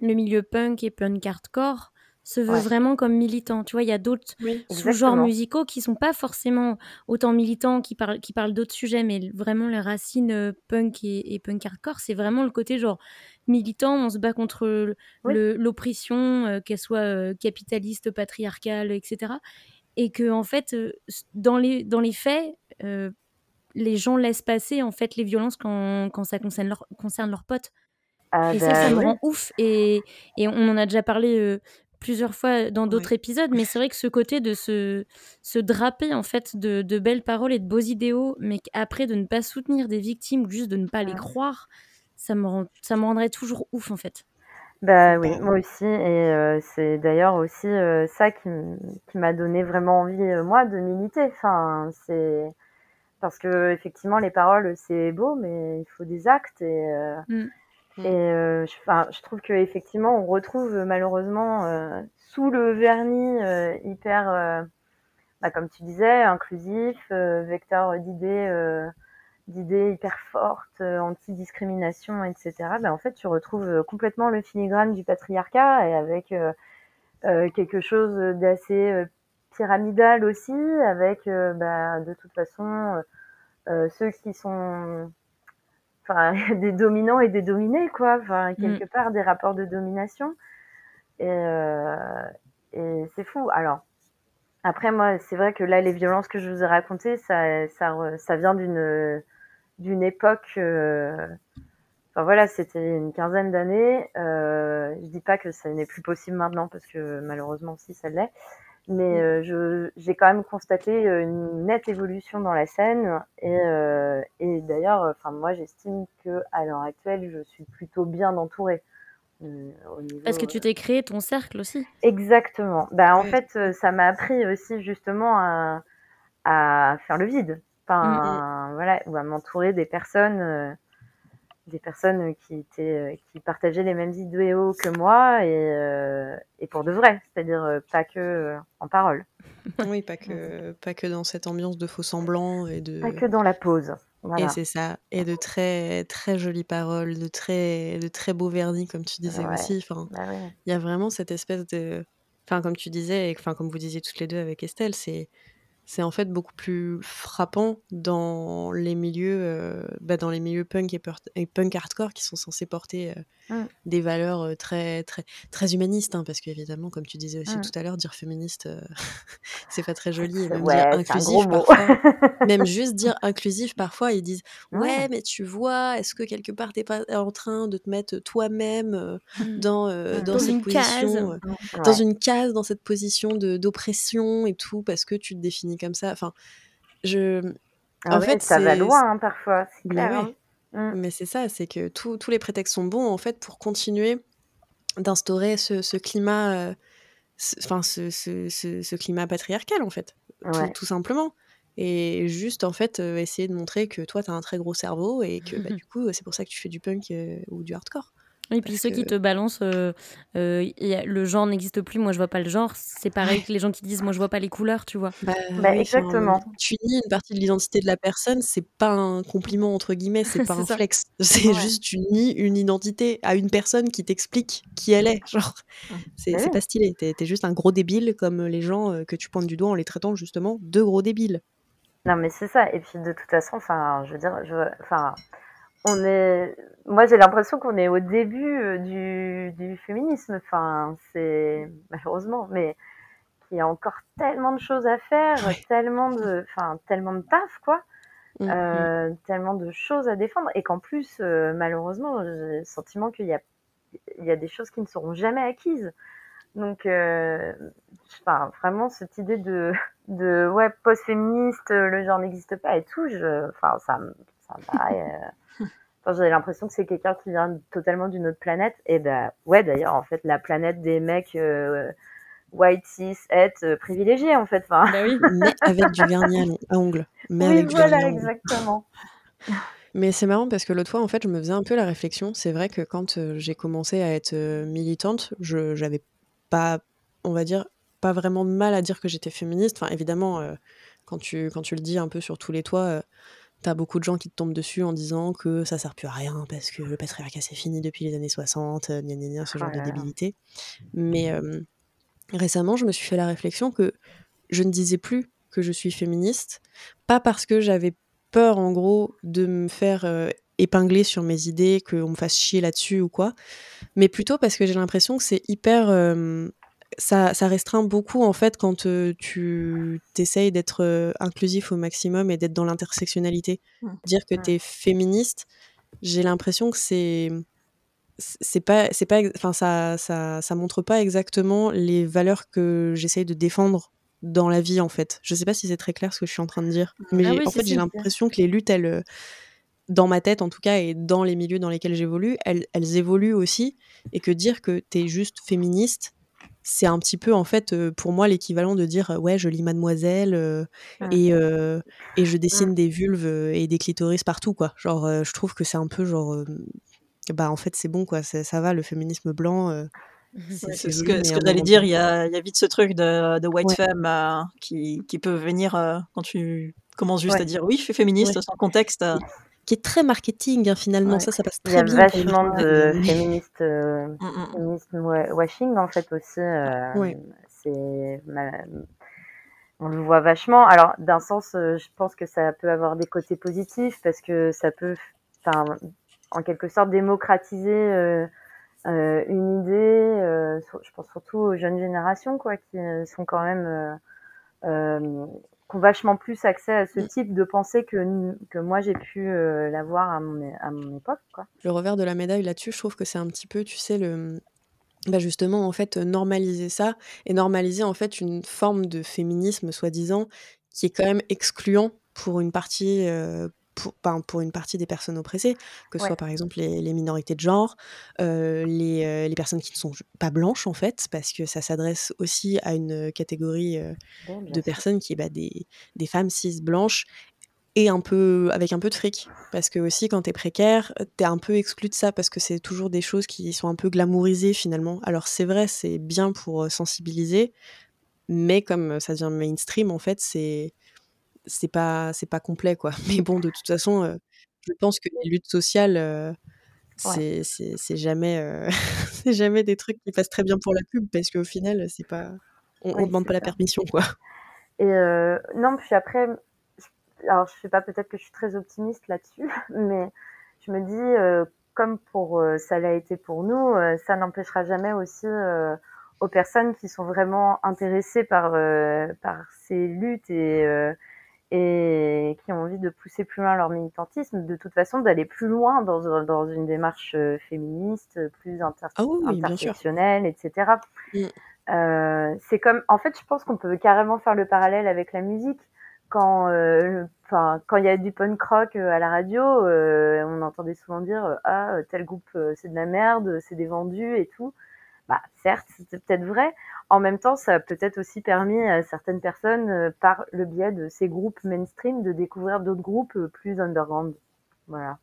le milieu punk et punk hardcore se veut vraiment comme militant. Tu vois, il y a d'autres sous-genres musicaux qui sont pas forcément autant militants, qui parlent, qui parlent d'autres sujets, mais vraiment les racines euh, punk et, punk hardcore, c'est vraiment le côté genre militant, on se bat contre l'oppression, euh, qu'elle soit euh, capitaliste, patriarcale, etc. Et que en fait, dans les, dans les faits, les gens laissent passer en fait les violences quand, quand ça concerne, leur, concerne leurs potes. Ah et ça, ça bah me rend ouf. Et, et, on en a déjà parlé plusieurs fois dans d'autres épisodes, mais c'est vrai que ce côté de se, se draper en fait de, de, belles paroles et de beaux idéaux, mais après de ne pas soutenir des victimes ou juste de ne pas les croire, ça me, rend, ça me rendrait toujours ouf en fait. Bah oui, moi aussi, et euh, c'est d'ailleurs aussi euh, ça qui m'a donné vraiment envie, euh, moi, de militer. Enfin, c'est parce que effectivement, les paroles, c'est beau, mais il faut des actes et. Mm. Et euh, je, je trouve qu'effectivement, on retrouve malheureusement euh, sous le vernis euh, hyper, euh, bah, comme tu disais, inclusif, euh, vecteur d'idées, d'idées hyper fortes, anti-discrimination, etc. Bah, en fait, tu retrouves complètement le filigrane du patriarcat et avec quelque chose d'assez pyramidal aussi, avec bah, de toute façon ceux qui sont enfin des dominants et des dominés quoi. Enfin mm. quelque part des rapports de domination. Et, euh, et c'est fou. Alors après moi c'est vrai que là les violences que je vous ai racontées ça ça, ça vient d'une d'une époque euh, enfin voilà c'était une quinzaine d'années. Euh, je dis pas que ça n'est plus possible maintenant parce que malheureusement si ça l'est mais mm. euh, j'ai quand même constaté euh, une nette évolution dans la scène. Et, euh, et d'ailleurs enfin moi j'estime que à l'heure actuelle je suis plutôt bien entourée. Euh, parce que tu t'es créé ton cercle aussi. Exactement. Bah en fait ça m'a appris aussi justement à, à faire le vide. Enfin mm, mm. voilà ou à m'entourer des personnes des personnes qui étaient euh, qui partageaient les mêmes idéaux que moi et, euh, et pour de vrai, c'est-à-dire euh, pas que en parole. Oui, pas que pas que dans cette ambiance de faux semblants et de pas que dans la pause. Et c'est ça, et de très très jolies paroles, de très de très beaux vernis comme tu disais aussi. Enfin, bah il y a vraiment cette espèce de, enfin comme tu disais et enfin comme vous disiez toutes les deux avec Estelle, c'est c'est en fait beaucoup plus frappant dans les milieux, euh, bah dans les milieux punk et, punk hardcore qui sont censés porter euh, mmh. des valeurs euh, très très très humanistes, hein, parce qu'évidemment, comme tu disais aussi mmh. tout à l'heure, dire féministe, c'est pas très joli, et même dire inclusif parfois, même juste dire inclusif parfois, ils disent ouais, mais tu vois, est-ce que quelque part t'es pas en train de te mettre toi-même mmh. dans dans, cette position, dans une case, dans cette position de d'oppression et tout, parce que tu te définis comme ça. Enfin, je. Ah en fait, ça va loin hein, parfois, clair. Hein. Mmh. Mais, c'est ça, c'est que tous les prétextes sont bons en fait pour continuer d'instaurer ce, climat, euh, enfin ce, ce, climat patriarcal en fait, tout, simplement. Et juste en fait euh, essayer de montrer que toi tu as un très gros cerveau et que bah, du coup c'est pour ça que tu fais du punk euh, ou du hardcore. Et puis ceux qui te balancent, euh, euh, le genre n'existe plus, moi je vois pas le genre, c'est pareil que les gens qui disent moi je vois pas les couleurs, tu vois. Bah, bah exactement. tu nies une partie de l'identité de la personne, c'est pas un compliment entre guillemets, c'est pas un flex. C'est juste tu nies une identité à une personne qui t'explique qui elle est. Genre, c'est pas stylé. T'es es juste un gros débile comme les gens euh, que tu pointes du doigt en les traitant justement de gros débiles. Non mais c'est ça. Et puis de toute façon, enfin, je veux dire, je, enfin on est, moi j'ai l'impression qu'on est au début euh, du, du féminisme. Enfin, c'est malheureusement, mais qu'il y a encore tellement de choses à faire, tellement de, enfin, tellement de taf, quoi. Mm, euh, mm. tellement de choses à défendre et qu'en plus euh, malheureusement j'ai le sentiment qu'il y a il y a des choses qui ne seront jamais acquises donc enfin, vraiment cette idée de de ouais post-féministe le genre n'existe pas et tout je enfin ça ça me paraît j'ai l'impression que c'est quelqu'un qui vient totalement d'une autre planète. Et ben ouais, d'ailleurs, en fait, la planète des mecs euh, white, cis, het, euh, privilégiés, en fait. Enfin... Bah oui, mais avec du vernis à ongles. Mais oui, voilà, exactement. Mais c'est marrant parce que l'autre fois, en fait, je me faisais un peu la réflexion. C'est vrai que quand euh, j'ai commencé à être militante, je j'avais pas, on va dire, pas vraiment de mal à dire que j'étais féministe. Enfin, évidemment, quand, tu, quand tu le dis un peu sur tous les toits T'as beaucoup de gens qui te tombent dessus en disant que ça sert plus à rien parce que le patriarcat c'est fini depuis les années 60, gna gna gna, ce genre de débilité. Mais, récemment, je me suis fait la réflexion que je ne disais plus que je suis féministe, pas parce que j'avais peur, en gros, de me faire euh, épingler sur mes idées, qu'on me fasse chier là-dessus ou quoi, mais plutôt parce que j'ai l'impression que c'est hyper... euh, ça, ça restreint beaucoup, en fait, quand euh, tu t'essayes d'être euh, inclusif au maximum et d'être dans l'intersectionnalité. Mm. Dire que tu es féministe, j'ai l'impression que c'est c'est pas c'est pas enfin ça, ça ça montre pas exactement les valeurs que j'essaye de défendre dans la vie en fait je sais pas si c'est très clair ce que je suis en train de dire mais Ah j'ai- oui, en fait j'ai l'impression que les luttes elles dans ma tête en tout cas et dans les milieux dans lesquels j'évolue elles, elles évoluent aussi et que dire que t'es juste féministe c'est un petit peu en fait euh, pour moi l'équivalent de dire euh, ouais je lis Mademoiselle euh, et euh, et je dessine des vulves et des clitoris partout quoi genre euh, je trouve que c'est un peu genre euh, bah en fait c'est bon quoi ça va le féminisme blanc euh, c'est Ouais, ce que, ce que j'allais dire, il y a, il y a vite ce truc de, de white Ouais. femme euh, qui, qui peut venir euh, quand tu commences juste Ouais. à dire oui, je suis féministe Ouais. sans contexte. Euh, qui est très marketing hein, finalement Ouais. ça ça passe Il y très a bien pour les vachement marketing, de mais- féministes, euh, mm, mm. féministes wa- washing en fait aussi. euh, Ouais. C'est on le voit vachement. Alors d'un sens, euh, je pense que ça peut avoir des côtés positifs parce que ça peut, en quelque sorte démocratiser euh, euh, une idée. euh, je pense surtout aux jeunes générations quoi, qui euh, sont quand même euh, euh, qui ont vachement plus accès à ce Mm. type de pensée que, que moi j'ai pu euh, l'avoir à mon, à mon époque. Quoi. le revers de la médaille là-dessus, je trouve que c'est un petit peu, tu sais, le, bah justement, en fait, normaliser ça et normaliser en fait une forme de féminisme, soi-disant, qui est quand même excluant pour une partie, euh, pour, pour une partie des personnes oppressées, que ce Ouais. soit par exemple les, les minorités de genre, euh, les, euh, les personnes qui ne sont pas blanches en fait, parce que ça s'adresse aussi à une catégorie euh, de personnes qui est bah, des, des femmes cis blanches et un peu avec un peu de fric. Parce que aussi quand t'es précaire t'es un peu exclu de ça parce que c'est toujours des choses qui sont un peu glamourisées finalement. Alors c'est vrai c'est bien pour sensibiliser mais comme ça devient mainstream en fait c'est c'est pas c'est pas complet quoi. Mais bon de toute façon euh, je pense que les luttes sociales euh, c'est jamais euh, c'est jamais des trucs qui passent très bien pour la pub parce qu'au final c'est pas on, on Oui, demande pas la permission quoi. Et euh, non, puis après, je- alors je sais pas, peut-être que je suis très optimiste là-dessus, mais je me dis, comme pour ça l'a été pour nous, ça n'empêchera jamais aussi aux personnes qui sont vraiment intéressées par euh, par ces luttes et euh, et qui ont envie de pousser plus loin leur militantisme, de toute façon d'aller plus loin dans, un- dans une démarche euh, féministe, plus inter ah oui, intersectionnelle, etc. Mm. Euh, c'est comme, en fait, je pense qu'on peut carrément faire le parallèle avec la musique. Quand, euh, quand il y a du punk rock euh, à la radio, euh, on entendait souvent dire euh, ah tel groupe euh, c'est de la merde, c'est des vendus et tout. Bah certes, c'est peut-être vrai. En même temps, ça a peut-être aussi permis à certaines personnes, euh, par le biais de ces groupes mainstream, de découvrir d'autres groupes euh, plus underground. Voilà.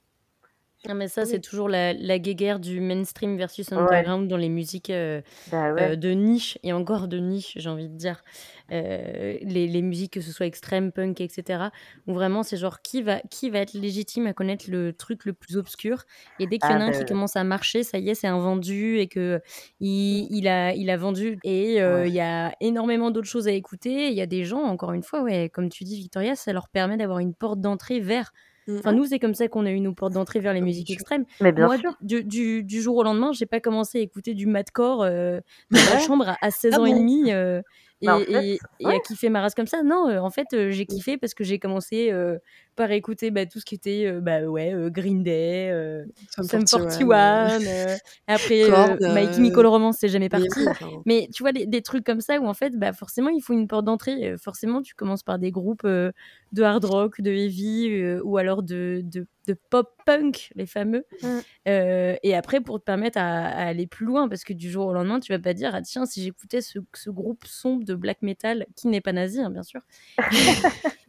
Ah, mais ça, c'est toujours la, la guéguerre du mainstream versus Ouais. underground dans les musiques euh, Bah ouais. euh, de niche, et encore de niche, j'ai envie de dire. Euh, les, les musiques, que ce soit extrême, punk, etc. Où vraiment, c'est genre qui va, qui va être légitime à connaître le truc le plus obscur? Et dès qu'il y en Ah, a un bah qui ouais. commence à marcher, ça y est, c'est un vendu et que il, il a, il a vendu. Et Ouais. il y a énormément d'autres choses à écouter. Il y a des gens, encore une fois, ouais, comme tu dis, Victoria, ça leur permet d'avoir une porte d'entrée vers. Mm. Enfin, nous, c'est comme ça qu'on a eu nos portes d'entrée vers les musiques sûr. extrêmes. Mais bien Moi, sûr. du, du, du jour au lendemain, j'ai pas commencé à écouter du madcore euh, dans ma Ouais. chambre à, à 16 Ah ans et demi euh, et, Bah, en fait, et, et ouais. à kiffer ma race comme ça. Non, euh, en fait, euh, j'ai kiffé parce que j'ai commencé euh, par écouter bah, tout ce qui était euh, bah, ouais, euh, Green Day, euh, Sum Sum 41, 41, euh, euh, après euh, Chemical Romance, c'est jamais mais parti. oui, Mais tu vois, des, des trucs comme ça où en fait, bah, forcément, il faut une porte d'entrée. Forcément, tu commences par des groupes de hard rock, de heavy ou alors de, de, de pop punk, les fameux. Mm. Euh, et après, pour te permettre à, à aller plus loin, parce que du jour au lendemain, tu vas pas dire, ah tiens, si j'écoutais ce, ce groupe sombre de black metal, qui n'est pas nazi, hein, bien sûr.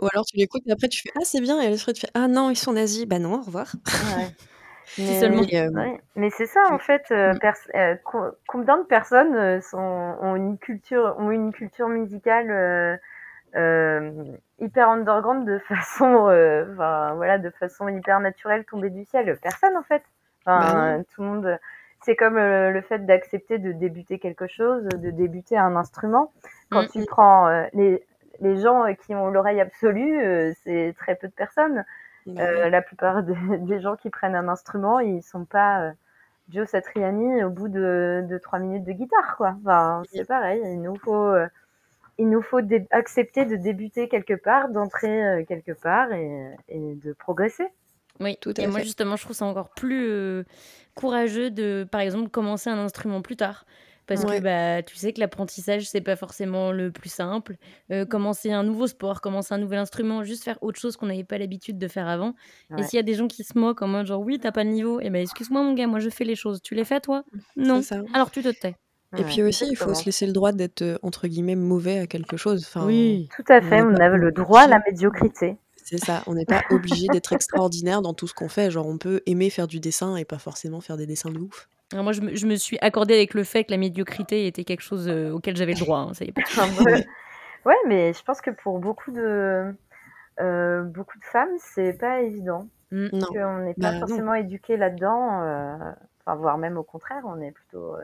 Ou alors tu l'écoutes et après tu fais ah c'est bien et après tu fais ah non ils sont nazis bah non au revoir. Ouais. Mais, seulement. Mais, euh, ouais. Mais c'est ça en fait. euh, Mm. pers- euh, co- combien de personnes euh, sont, ont une culture, ont une culture musicale hyper underground de façon, voilà, de façon hyper naturelle tombée du ciel? Personne en fait. Enfin, Bah tout le monde. c'est comme le fait d'accepter de débuter quelque chose, de débuter un instrument. Quand Mm. tu prends les, les gens qui ont l'oreille absolue, euh, c'est très peu de personnes. Euh, la plupart des, des gens qui prennent un instrument, ils sont pas euh, Joe Satriani au bout de, de trois minutes de guitare, quoi. Enfin, c'est pareil. Il nous faut, euh, il nous faut dé- accepter de débuter quelque part, d'entrer euh, quelque part et, et de progresser. Oui, Tout à et moi justement, je trouve ça encore plus euh, courageux de, par exemple, commencer un instrument plus tard. Parce Ouais. que bah, tu sais que l'apprentissage, c'est pas forcément le plus simple. Euh, commencer un nouveau sport, commencer un nouvel instrument, juste faire autre chose qu'on n'avait pas l'habitude de faire avant. Et s'il y a des gens qui se moquent en mode genre, oui, t'as pas le niveau, et ben excuse-moi mon gars, moi je fais les choses. Tu les fais toi? Non. Alors tu te tais. Et Ouais, puis aussi, il faut se laisser le droit d'être euh, entre guillemets mauvais à quelque chose. Enfin, Tout à On fait. On pas a le droit à la médiocrité. C'est ça, on n'est pas obligé d'être extraordinaire dans tout ce qu'on fait. Genre, on peut aimer faire du dessin et pas forcément faire des dessins de ouf. Alors moi, je me, je me suis accordée avec le fait que la médiocrité était quelque chose euh, auquel j'avais le droit. hein, ça y est pas. Enfin, ouais. ouais, mais je pense que pour beaucoup de euh, beaucoup de femmes, c'est pas évident. Mm. Non. qu'on n'est Bah, pas non. forcément éduqué là-dedans, euh, enfin, voire même au contraire, on est plutôt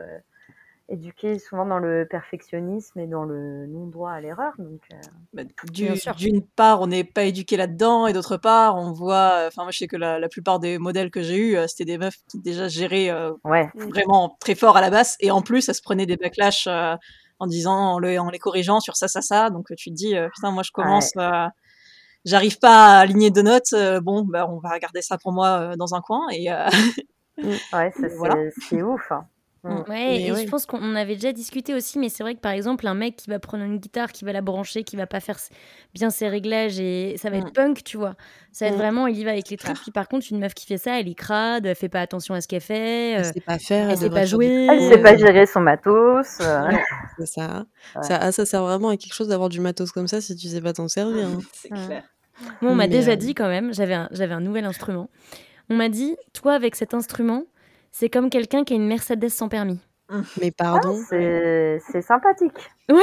euh, éduqué souvent dans le perfectionnisme et dans le non-droit à l'erreur. Donc, euh, Bah, du-. D'une part, on n'est pas éduqué là-dedans, et d'autre part, on voit. Enfin, moi, je sais que la, la plupart des modèles que j'ai eus, euh, c'était des meufs qui déjà géraient euh, ouais, vraiment très fort à la basse, et en plus, elles se prenaient des backlash euh, en disant, en, le- en les corrigeant sur ça, ça, ça. Donc, tu te dis, euh, putain, moi, je commence. euh, J'arrive pas à aligner deux notes. euh, bon, bah, on va garder ça pour moi euh, dans un coin. Et euh, ouais, ça, c'est Voilà. c'est ouf. hein. Mm. Ouais, et ouais. je pense qu'on avait déjà discuté aussi, mais c'est vrai que par exemple, un mec qui va prendre une guitare, qui va la brancher, qui va pas faire bien ses réglages, et ça va être Mm. punk, tu vois. Ça va être Mm. vraiment, il y va avec les trucs. Puis par contre, une meuf qui fait ça, elle est crade, elle fait pas attention à ce qu'elle fait, Elle euh, sait pas faire, elle sait pas jouer. Elle sait pas euh, gérer son matos. euh, c'est ça. Ouais. Ça, ah, ça sert vraiment à quelque chose d'avoir du matos comme ça si tu sais pas t'en servir. hein. c'est clair. Moi, on m'a déjà euh, dit quand même, j'avais un, j'avais un nouvel instrument. On m'a dit, toi, avec cet instrument, c'est comme quelqu'un qui a une Mercedes sans permis. Mais pardon, C'est c'est sympathique. même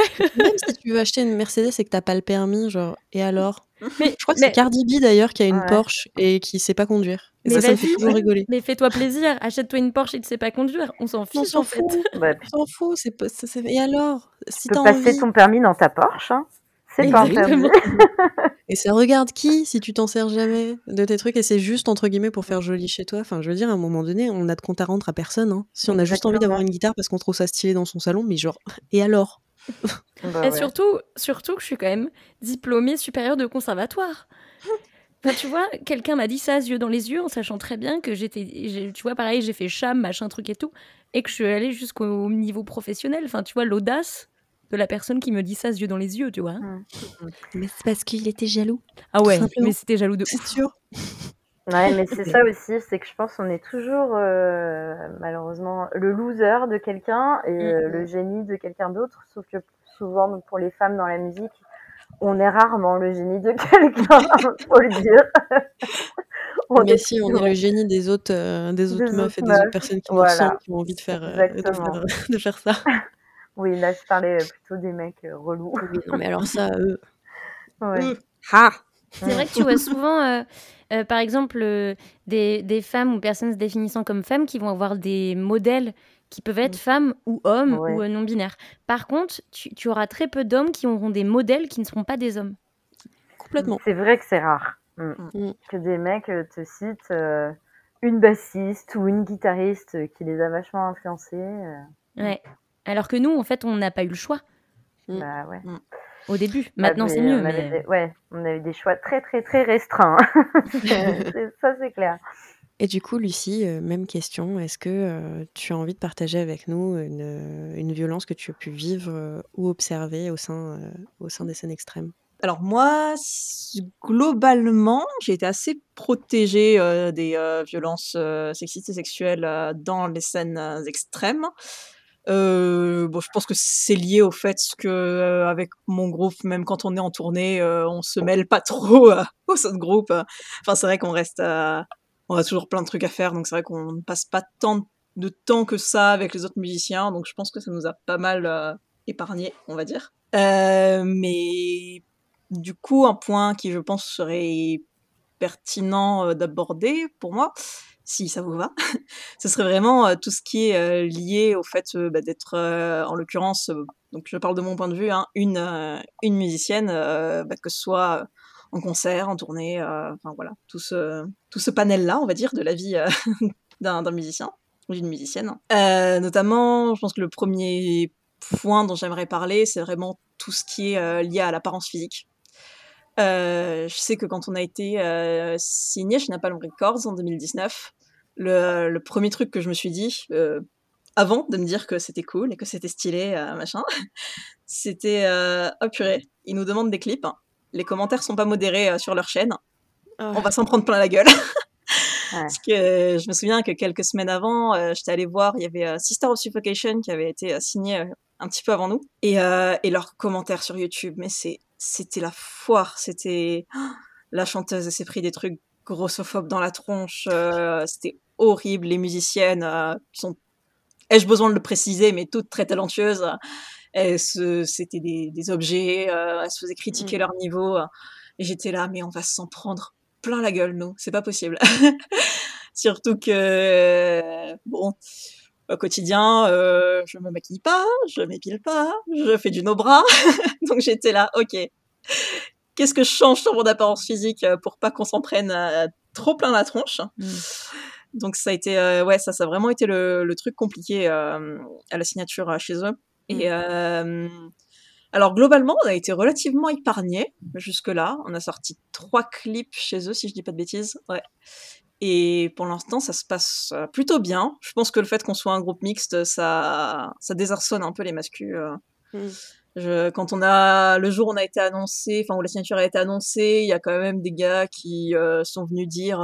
si tu veux acheter une Mercedes et que t'as pas le permis, genre, et alors? Mais, Je crois que mais- c'est Cardi B d'ailleurs qui a une Ouais. Porsche et qui sait pas conduire. Et Mais ça, ça me fait toujours rigoler. mais fais-toi plaisir, achète-toi une Porsche et tu sais pas conduire. On s'en On fiche s'en en fait. fout, Bah, on s'en fout. C'est pas, ça- c'est- Et alors? Si tu peux passer envie. ton permis dans ta Porsche. Hein. C'est pas. Et ça regarde qui si tu t'en sers jamais de tes trucs et c'est juste entre guillemets pour faire joli chez toi? Enfin, je veux dire, à un moment donné, on a de compte à rendre à personne. hein. Si on a juste envie d'avoir une guitare parce qu'on trouve ça stylé dans son salon, mais genre, et alors? Bah Et ouais. surtout, surtout que je suis quand même diplômée supérieure de conservatoire. Enfin, tu vois, quelqu'un m'a dit ça, yeux dans les yeux, en sachant très bien que j'étais, tu vois, pareil, j'ai fait cham, machin, truc et tout, et que je suis allée jusqu'au niveau professionnel. Enfin, tu vois, l'audace de la personne qui me dit ça, yeux dans les yeux, tu vois. Mais c'est parce qu'il était jaloux. Ah ouais, mais c'était jaloux de C'est ouf. sûr. Ouais, mais c'est ça aussi, c'est que je pense qu'on est toujours euh, malheureusement le loser de quelqu'un et euh, Mhm. le génie de quelqu'un d'autre. Sauf que souvent, donc, pour les femmes dans la musique, on est rarement le génie de quelqu'un, faut le dire. On mais est si, on est le génie des autres, euh, des autres Des meufs et des autres personnes qui voilà. nous ressemblent, qui ont envie de faire, euh, de Exactement. faire, de faire ça. Oui, là, je parlais plutôt des mecs euh, relous. Oui, non, mais alors ça, eux. Ouais. eux. Ha C'est vrai que tu vois souvent, euh, euh, par exemple, euh, des, des femmes ou personnes se définissant comme femmes qui vont avoir des modèles qui peuvent être femmes ou hommes Ouais. ou euh, non-binaires. Par contre, tu, tu auras très peu d'hommes qui auront des modèles qui ne seront pas des hommes. Complètement. C'est vrai que c'est rare. Mm. Mm. Que des mecs euh, te citent euh, une bassiste ou une guitariste qui les a vachement influencés. euh, Ouais. Alors que nous, en fait, on n'a pas eu le choix Mm. Bah ouais. au début. Maintenant, c'est mieux. On Mais... des, ouais, on avait des choix très très très restreints. C'est- ça c'est clair. Et du coup, Lucie, euh, même question. Est-ce que euh, tu as envie de partager avec nous une, euh, une violence que tu as pu vivre euh, ou observer au sein, euh, au sein des scènes extrêmes? Alors moi, globalement, j'ai été assez protégée euh, des euh, violences euh, sexistes et sexuelles euh, dans les scènes euh, extrêmes. Euh, bon, je pense que c'est lié au fait que euh, avec mon groupe, même quand on est en tournée, euh, on se mêle pas trop euh, au sein de groupe. Enfin, c'est vrai qu'on reste, euh, on a toujours plein de trucs à faire, donc c'est vrai qu'on ne passe pas tant de temps que ça avec les autres musiciens. Donc je pense que ça nous a pas mal euh, épargné, on va dire. Euh, mais du coup, un point qui, je pense, serait pertinent d'aborder pour moi, si ça vous va, ce serait vraiment tout ce qui est lié au fait bah, d'être, en l'occurrence, donc je parle de mon point de vue, hein, une, une musicienne, bah, que ce soit en concert, en tournée, enfin voilà, tout ce, tout ce panel-là, on va dire, de la vie d'un musicien ou d'une musicienne. notamment, je pense que le premier point dont j'aimerais parler, c'est vraiment tout ce qui est lié à l'apparence physique. Euh, je sais que quand on a été euh, signé chez Napalm Records en 2019, le, le, premier truc que je me suis dit, euh, avant de me dire que c'était cool et que c'était stylé, euh, machin, c'était oh purée, ils nous demandent des clips. Les commentaires sont pas modérés sur leur chaîne. On va s'en prendre plein la gueule. Parce que je me souviens que quelques semaines avant, j'étais allée voir, il y avait Sister of Suffocation qui avait été signé un petit peu avant nous. Et, et leurs commentaires sur YouTube, mais c'est c'était la foire. C'était la chanteuse, s'est pris des trucs grossophobes dans la tronche. Euh, c'était horrible. Les musiciennes euh, sont, ai-je besoin de le préciser, mais toutes très talentueuses. C'était des, des, objets. Euh, elles se faisaient critiquer mmh. leur niveau. et j'étais là, mais on va s'en prendre plein la gueule, nous. C'est pas possible. Surtout que bon au quotidien, euh, je me maquille pas, je m'épile pas, je fais du no bras. Donc j'étais là, ok. Qu'est-ce que je change sur mon apparence physique euh, pour pas qu'on s'en prenne euh, trop plein la tronche? Mm. Donc ça a été, euh, ouais, ça, ça a vraiment été le, le truc compliqué à la signature chez eux. Et mm. alors globalement, on a été relativement épargné jusque là. On a sorti trois clips chez eux, si je dis pas de bêtises. Ouais. Et pour l'instant, ça se passe euh, plutôt bien. Je pense que le fait qu'on soit un groupe mixte, ça, ça désarçonne un peu les mascus. Euh. Je, quand on a le jour où on a été annoncé, enfin où la signature a été annoncée, il y a quand même des gars qui euh, sont venus dire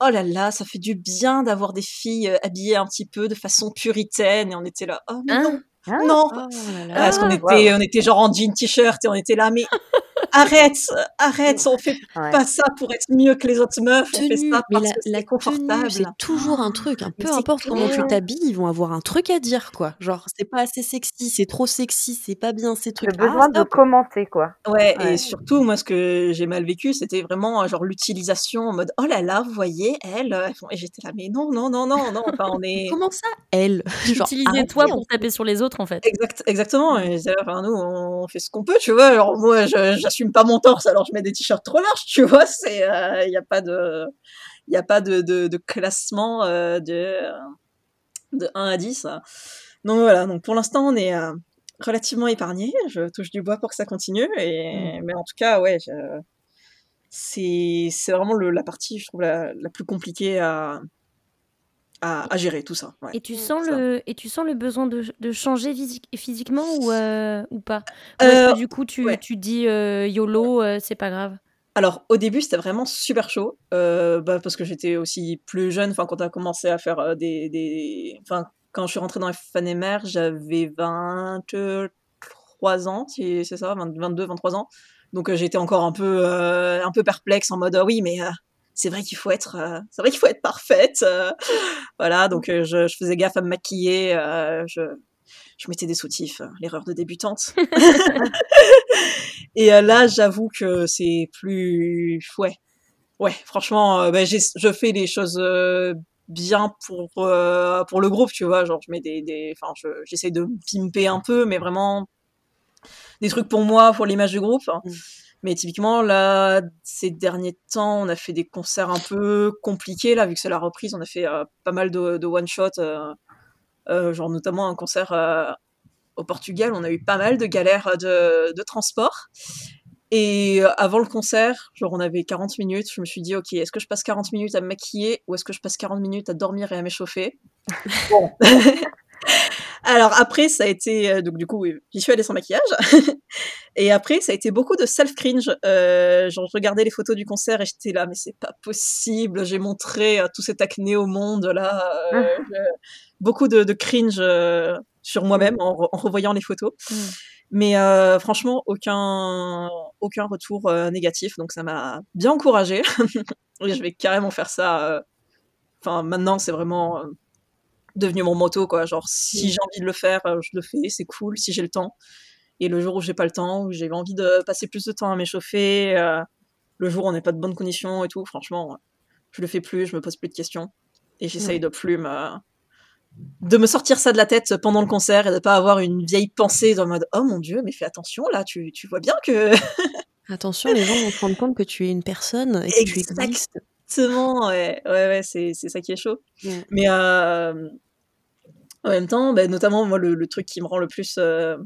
oh là là, ça fait du bien d'avoir des filles habillées un petit peu de façon puritaine. Et on était là, oh hein non, ah. non, oh parce qu'on était, on était genre en jean t-shirt et on était là, mais arrête, arrête, on fait pas ça pour être mieux que les autres meufs, on fait ça parce que c'est confortable. C'est toujours un truc, hein. peu importe comment tu t'habilles, ils vont avoir un truc à dire, quoi. Genre, c'est pas assez sexy, c'est trop sexy, c'est pas bien ces trucs. Le besoin de commenter, quoi. Ouais, et surtout, moi, ce que j'ai mal vécu, c'était vraiment genre l'utilisation en mode, oh là là, vous voyez, elle, euh, et j'étais là, mais non, non, non, non, non, enfin, on est. Comment ça, elle? Utiliser toi pour taper sur les autres, en fait. Exact, exactement. Et enfin, nous, on fait ce qu'on peut, tu vois. Alors, moi, j'assume pas mon torse, alors je mets des t-shirts trop larges, tu vois. C'est, il euh, n'y a pas de, il a pas de, de, classement euh, de, de 1 à 10. Donc voilà. Donc pour l'instant, on est euh, relativement épargné. Je touche du bois pour que ça continue. Et, mm. mais en tout cas, ouais, c'est, c'est vraiment le, la partie, je trouve, la, la plus compliquée à, à, gérer tout ça. Et, tu sens le, et tu sens le besoin de, de changer physiquement ou, euh, ou pas? Euh, Du coup, tu, tu dis euh, YOLO, c'est pas grave? Alors au début c'était vraiment super chaud bah, parce que j'étais aussi plus jeune. Enfin quand on a commencé à faire des, des... Enfin quand je suis rentrée dans FNMR j'avais 23 ans, c'est ça, 22, 23 ans. Donc j'étais encore un peu un peu perplexe en mode ah oui mais c'est vrai qu'il faut être, euh, c'est vrai qu'il faut être parfaite. Euh. voilà, donc euh, je, je, faisais gaffe à me maquiller. je, je mettais des soutifs, l'erreur de débutante. et là, j'avoue que c'est plus, ouais, ouais. Franchement, ben, je fais les choses bien pour pour le groupe, tu vois. Genre, je mets des, des, enfin, j'essaie de pimper un peu, mais vraiment des trucs pour moi, pour l'image du groupe. Mmh. Mais typiquement, là, ces derniers temps, on a fait des concerts un peu compliqués, là, vu que c'est la reprise. On a fait euh, pas mal de, one-shot, euh, euh, genre notamment un concert au Portugal. On a eu pas mal de galères de, transport. Et avant le concert, genre on avait 40 minutes, je me suis dit, ok, est-ce que je passe 40 minutes à me maquiller ou est-ce que je passe 40 minutes à dormir et à m'échauffer? bon. Alors après, ça a été euh, donc du coup, j'y suis allée sans maquillage. et après, ça a été beaucoup de self cringe. Euh, genre, je regardais les photos du concert et j'étais là, mais c'est pas possible. J'ai montré euh, tout cet acné au monde là. Euh, ah. beaucoup de, de cringe sur moi-même en, en, revoyant les photos. Mm. Mais euh, franchement, aucun aucun retour négatif, donc ça m'a bien encouragée. je vais carrément faire ça. Enfin, maintenant, c'est vraiment devenu mon moto, quoi. Genre, si j'ai envie de le faire, euh, je le fais, c'est cool, si j'ai le temps. Et le jour où j'ai pas le temps, où j'ai envie de passer plus de temps à m'échauffer, euh, le jour où on n'est pas de bonnes conditions et tout, franchement, je le fais plus, je me pose plus de questions. Et j'essaye de plus me. de me sortir ça de la tête pendant le concert et de pas avoir une vieille pensée dans le mode Oh mon dieu, mais fais attention là, tu, tu vois bien que. Attention, les gens vont se rendre compte que tu es une personne et que tu existes. Exactement, ouais, ouais, ouais c'est, ça qui est chaud. Mais euh, en même temps, bah, notamment, moi, le, truc qui me rend le plus euh,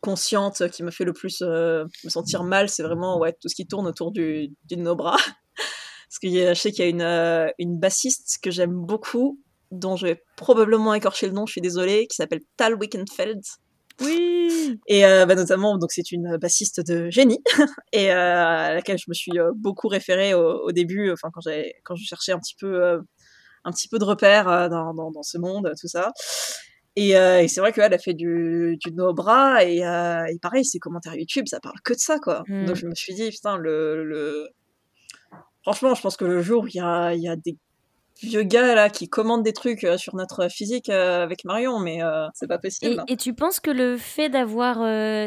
consciente, qui me fait le plus euh, me sentir mal, c'est vraiment ouais, tout ce qui tourne autour du, du Nobra. Parce que je sais qu'il y a une, une bassiste que j'aime beaucoup, dont je vais probablement écorcher le nom, je suis désolée, qui s'appelle Tal Wickenfeld. Oui. Et euh, bah, notamment, donc c'est une bassiste de génie et euh, à laquelle je me suis euh, beaucoup référée au, début, enfin quand quand je cherchais un petit peu un petit peu de repères dans, dans, dans, ce monde, tout ça. Et, et c'est vrai qu'elle a fait du, du no bras et, et, pareil, ses commentaires YouTube, ça parle que de ça, quoi. Donc mm. je me suis dit, putain, le, le... franchement, je pense que le jour il y a, y a des vieux gars là qui commandent des trucs euh, sur notre physique euh, avec Marion, mais euh, c'est pas possible. Et, tu penses que le fait d'avoir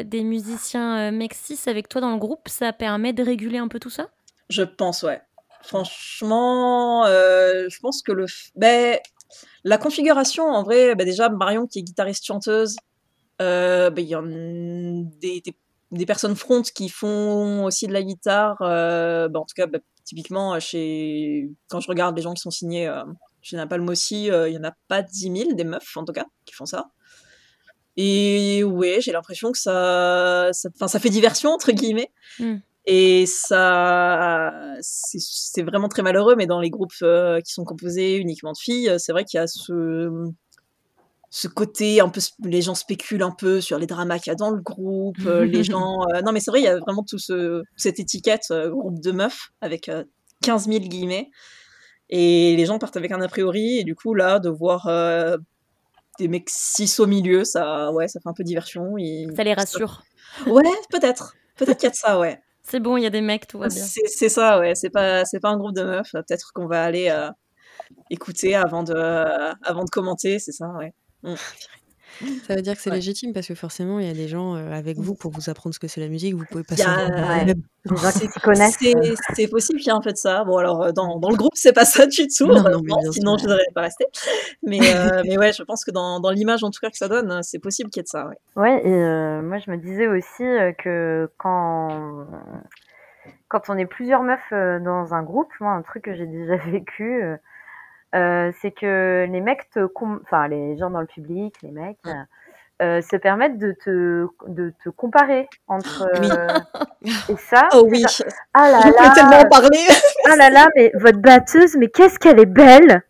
des musiciens Mexis avec toi dans le groupe, ça permet de réguler un peu tout ça? Je pense, ouais. Franchement, je pense que le. Ben, la configuration, en vrai, ben, déjà, Marion qui est guitariste chanteuse, ben, il y en a des, des, personnes front qui font aussi de la guitare. Ben, en tout cas, Typiquement, euh, chez... quand je regarde les gens qui sont signés euh, chez Napalm aussi, euh, il n'y en a pas 10 000, des meufs en tout cas, qui font ça. Et ouais, j'ai l'impression que ça, ça, ça fait diversion, entre guillemets. Hmm. Et ça, c'est vraiment très malheureux, mais dans les groupes qui sont composés uniquement de filles, c'est vrai qu'il y a ce, ce côté un peu, les gens spéculent un peu sur les dramas qu'il y a dans le groupe, les gens. non, mais c'est vrai, il y a vraiment tout ce, cette étiquette groupe de meufs avec 15 000 guillemets. Et les gens partent avec un a priori, et du coup, là, de voir des mecs cis au milieu, ça, ouais, ça fait un peu diversion. Ça les rassure. Ouais, peut-être. Peut-être qu'il y a de ça, ouais. C'est bon, il y a des mecs, tout va bien. C'est ça, ouais. C'est pas, pas un groupe de meufs. Peut-être qu'on va aller écouter avant de, avant de commenter, c'est ça, ouais. Mm. Ça veut dire que c'est légitime parce que forcément, il y a des gens euh, avec vous pour vous apprendre ce que c'est la musique. Vous pouvez pas savoir. Connaissent. C'est possible qu'il y ait un peu de ça. Bon, alors, euh, dans, dans le groupe, c'est pas ça du tout. Non, sinon, je ne devrais pas rester. Mais, euh, mais ouais, je pense que dans, dans l'image, en tout cas, que ça donne, c'est possible qu'il y ait de ça. Ouais, ouais et moi, je me disais aussi que quand, quand on est plusieurs meufs dans un groupe, moi, un truc que j'ai déjà vécu euh, c'est que les mecs te, enfin les gens dans le public, les mecs, euh, se permettent de te, de te comparer entre. Euh, et ça. Oh oui. ah là là. tellement parler. ah là là, mais votre batteuse, mais qu'est-ce qu'elle est belle.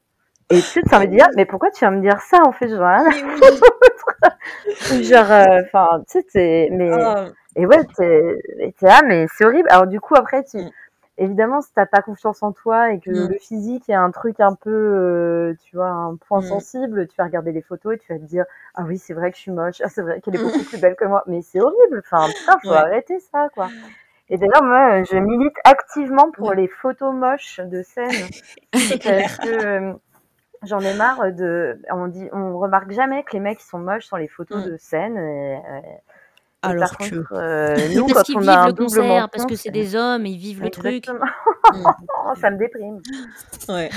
Et tu vas me dire, mais pourquoi tu vas me dire ça en fait, genre, hein genre, enfin, tu sais, mais, ah. et ouais, t'es, là, mais c'est horrible. Alors du coup, après, tu, mm évidemment, si t'as pas confiance en toi et que le physique est un truc un peu, euh, tu vois, un point mm. sensible, tu vas regarder les photos et tu vas te dire, ah oui, c'est vrai que je suis moche, ah, c'est vrai qu'elle est beaucoup plus belle que moi, mais c'est horrible. Enfin, putain, faut arrêter ça, quoi. Et d'ailleurs, moi, je milite activement pour les photos moches de scène parce que euh, j'en ai marre de, on dit, on remarque jamais que les mecs qui sont moches sont les photos mm. de scène. Et, alors que euh, nous, parce qu'ils vivent le concert, parce que c'est des hommes, ils vivent le truc. Oh, ça me déprime. Ouais.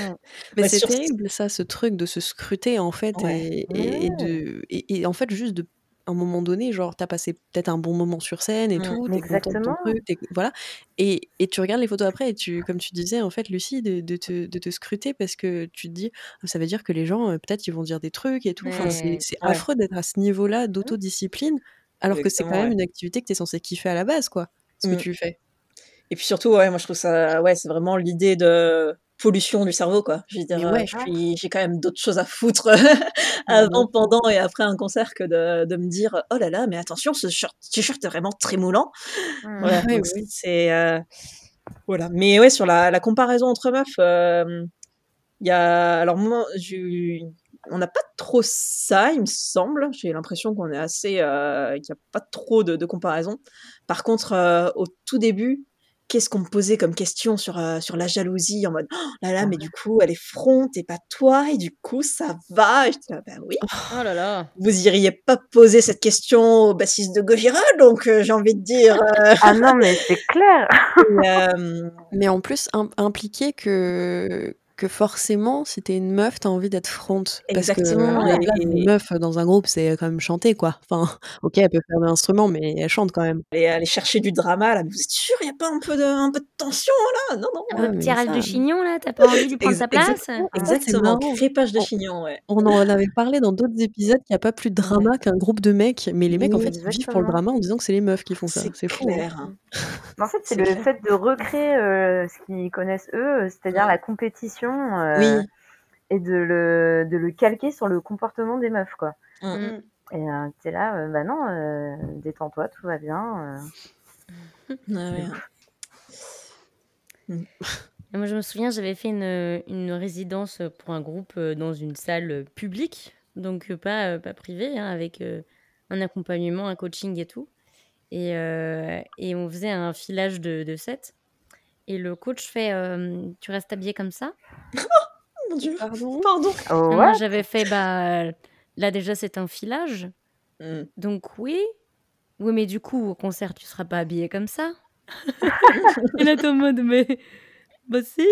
Mais c'est terrible ça, ce truc de se scruter en fait et, et, de et, en fait juste de un moment donné, genre, t'as passé peut-être un bon moment sur scène et mmh. tout, t'es content de ton truc, voilà. Et, et, tu regardes les photos après, et tu, comme tu disais, en fait, Lucie, de, de, te, de te scruter parce que tu te dis, «Ah, ça veut dire que les gens, euh, peut-être, ils vont dire des trucs et tout. Enfin, c'est affreux d'être à ce niveau-là mmh. d'autodiscipline alors que c'est quand même une activité que tu es censé kiffer à la base, quoi, ce que mmh. tu fais. Et puis surtout, ouais, moi je trouve ça, ouais, c'est vraiment l'idée de pollution du cerveau, quoi. Je veux dire, ouais, j'ai quand même d'autres choses à foutre avant, pendant et après un concert que de, de, me dire, oh là là, mais attention, ce t-shirt est vraiment très moulant. Mmh. Voilà, c'est, euh, voilà. Mais ouais, sur la, la comparaison entre meufs, euh, il y a, alors moi, j'ai on n'a pas trop ça, il me semble. J'ai l'impression qu'on est assez, euh, qu'il n'y a pas trop de, comparaison. Par contre, euh, au tout début, qu'est-ce qu'on me posait comme question sur, euh, sur la jalousie en mode «Oh là là, mais du coup, elle est front et pas toi, et du coup, ça va. Et j'étais là, bah oui. Oh là là. Vous iriez pas poser cette question au bassiste de Gojira, donc euh, j'ai envie de dire. euh, Ah non, mais c'est clair. et, euh, Mais en plus, im- impliquer que, que forcément, si t'es une meuf, t'as envie d'être front. Parce Exactement, que et- place d'une meuf dans un groupe, c'est quand même chanter, quoi. Enfin, ok, elle peut faire de l'instrument, mais elle chante quand même. aller, aller chercher du drama, là. Vous êtes sûr, il n'y a pas un peu, de, un peu de tension, là? Non, non. Un Ouais, tirage ça- de chignon là, t'as pas envie de prendre sa place? exactement, Exactement, marrant. crépage de On- chignon, ouais. On en avait parlé dans d'autres épisodes qu'il n'y a pas plus de drama qu'un groupe de mecs, mais les mecs, en fait, ils vivent pour le exactement. drama en disant que c'est les meufs qui font ça. C'est C'est fou. hein. En fait, c'est le clair. fait de recréer euh, ce qu'ils connaissent eux, c'est-à-dire Ouais. la compétition, euh, Oui. et de le, de le calquer sur le comportement des meufs, quoi. Mm. Et euh, t'es là, euh, bah non, euh, détends-toi, tout va bien. euh. Ouais. Et Moi, je me souviens, j'avais fait une, une résidence pour un groupe dans une salle publique, donc pas, pas privée, hein, avec euh, un accompagnement, un coaching et tout. Et, euh, et on faisait un filage de, de set. Et le coach fait euh, Tu restes habillé comme ça? Mon Dieu. Pardon? Pardon. Oh, Moi, j'avais fait Bah là, déjà, c'est un filage. Mm. Donc, oui. Oui, mais du coup, au concert, tu seras pas habillé comme ça? et là, t'es en mode Mais. Bah, si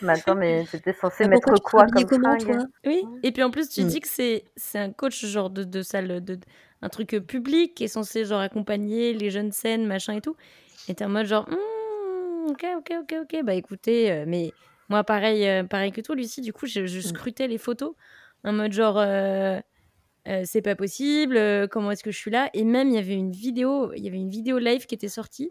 Mais attends, mais t'étais censé Mais mettre quoi comme comment, toi? Oui, et puis en plus, tu Mm. dis que c'est c'est un coach genre de, de salle, de, un truc public qui est censé genre accompagner les jeunes scènes, machin et tout. Et t'es en mode genre, Hmm, ok, ok, ok, ok, bah écoutez, euh, mais moi pareil, euh, pareil que toi, Lucie, du coup, je, je scrutais les photos en mode genre, euh, euh, c'est pas possible, euh, comment est-ce que je suis là? Et même, il y avait une vidéo, il y avait une vidéo live qui était sortie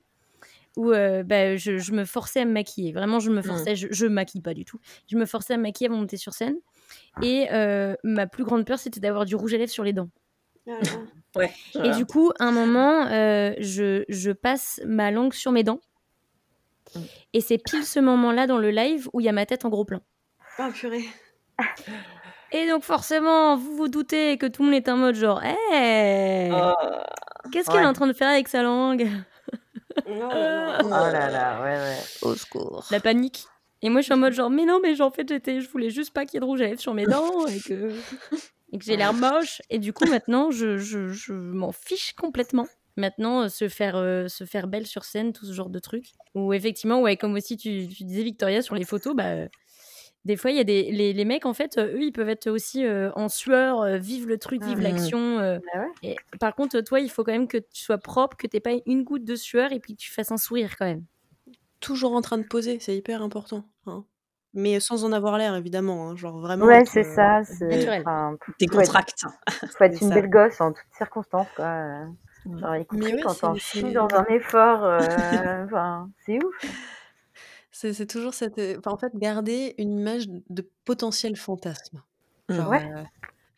où euh, bah, je, je me forçais à me maquiller. Vraiment, je me forçais, je, je maquille pas du tout. Je me forçais à me maquiller avant de monter sur scène. Et euh, ma plus grande peur, c'était d'avoir du rouge à lèvres sur les dents. Ouais. Et du coup, à un moment, euh, je, je passe ma langue sur mes dents. Et c'est pile ce moment-là dans le live où il y a ma tête en gros plan. Ah, purée. Et donc forcément, vous vous doutez que tout le monde est en mode genre, hé, Oh. qu'est-ce qu'elle est ouais. en train de faire avec sa langue Oh là là, ouais, ouais. Au secours. La panique. Et moi, je suis en mode genre, mais non, mais en fait, j'étais, je voulais juste pas qu'il y ait de rouge à lèvres sur mes dents et que, et que j'ai l'air moche. Et du coup, maintenant, je, je, je m'en fiche complètement. Maintenant, euh, se faire, euh, se faire belle sur scène, tout ce genre de trucs. Ou effectivement, ouais, comme aussi tu, tu disais, Victoria, sur les photos, bah, euh, des fois, il y a des, les, les mecs, en fait, euh, eux, ils peuvent être aussi euh, en sueur, euh, vivent le truc, vivent Mhm. l'action. euh, Ah ouais et par contre, toi, il faut quand même que tu sois propre, que tu pas une goutte de sueur et puis que tu fasses un sourire quand même. Toujours en train de poser, c'est hyper important. hein. Mais sans en avoir l'air, évidemment. hein, Genre vraiment. Ouais, c'est euh, ça. C'est naturel. enfin, Des faut être, contracts. faut être une ça. belle gosse en toutes circonstances, quoi. Genre, ouais, quand chies dans un effort, euh, enfin, c'est ouf. C'est toujours cette. euh, enfin, en fait, garder une image de potentiel fantasme. Mm. Genre, Ouais. euh,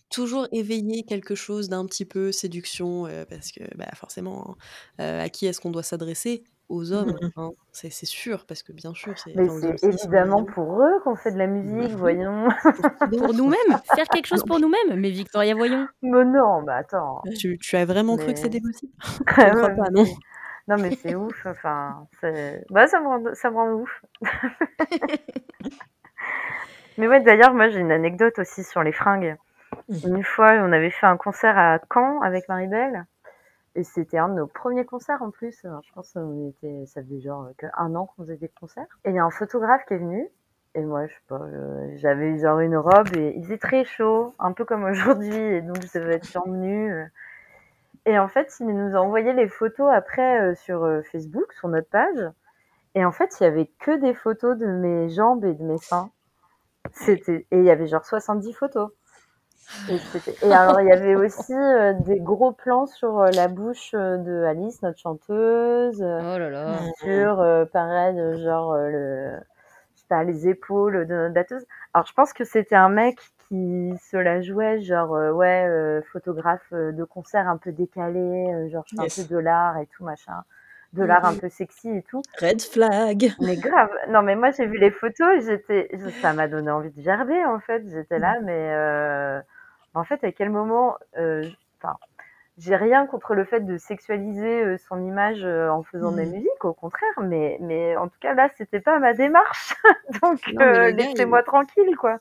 toujours éveiller quelque chose d'un petit peu séduction, euh, parce que bah, forcément, hein, à qui est-ce qu'on doit s'adresser? Aux hommes, Mhm. hein, c'est c'est sûr, parce que bien sûr, c'est. Mais enfin, hommes, évidemment pour eux qu'on fait de la musique, Mhm. voyons. Pour nous-mêmes, faire quelque chose pour nous-mêmes. Mais Victoria, voyons. Mais non, bah attends. Tu, tu as vraiment cru que c'était possible? Je crois pas, non. mais c'est ouf. Enfin, c'est- bah, ça me rend, ça me rend ouf. mais ouais, d'ailleurs, moi, j'ai une anecdote aussi sur les fringues. Mhm. Une fois, on avait fait un concert à Caen avec Maribel. Et c'était un de nos premiers concerts en plus. Je pense qu'on était, ça faisait genre que un an qu'on faisait des concerts. Et il y a un photographe qui est venu. Et moi, je sais pas, euh, j'avais genre une robe et il faisait très chaud, un peu comme aujourd'hui. Et donc, je devais être surmenue. euh. Et en fait, il nous a envoyé les photos après euh, sur euh, Facebook, sur notre page. Et en fait, il y avait que des photos de mes jambes et de mes seins. C'était et il y avait genre 70 photos. Et, alors, il y avait aussi euh, des gros plans sur euh, la bouche euh, de Alice, notre chanteuse, euh, Oh là là. sur euh, pareil, genre euh, le, je sais pas, les épaules de notre batteuse. Alors, je pense que c'était un mec qui se la jouait, genre euh, ouais, euh, photographe de concert un peu décalé, euh, genre je fais Yes. un peu de l'art et tout machin, de l'art un peu sexy et tout. Red flag. Mais grave. Non, mais moi, j'ai vu les photos, j'étais, ça m'a donné envie de gerber, en fait. J'étais là, mais, euh, en fait, à quel moment, euh, enfin, j'ai rien contre le fait de sexualiser son image en faisant des mmh. musiques, au contraire, mais, mais en tout cas là, c'était pas ma démarche. Donc laissez-moi tranquille, quoi.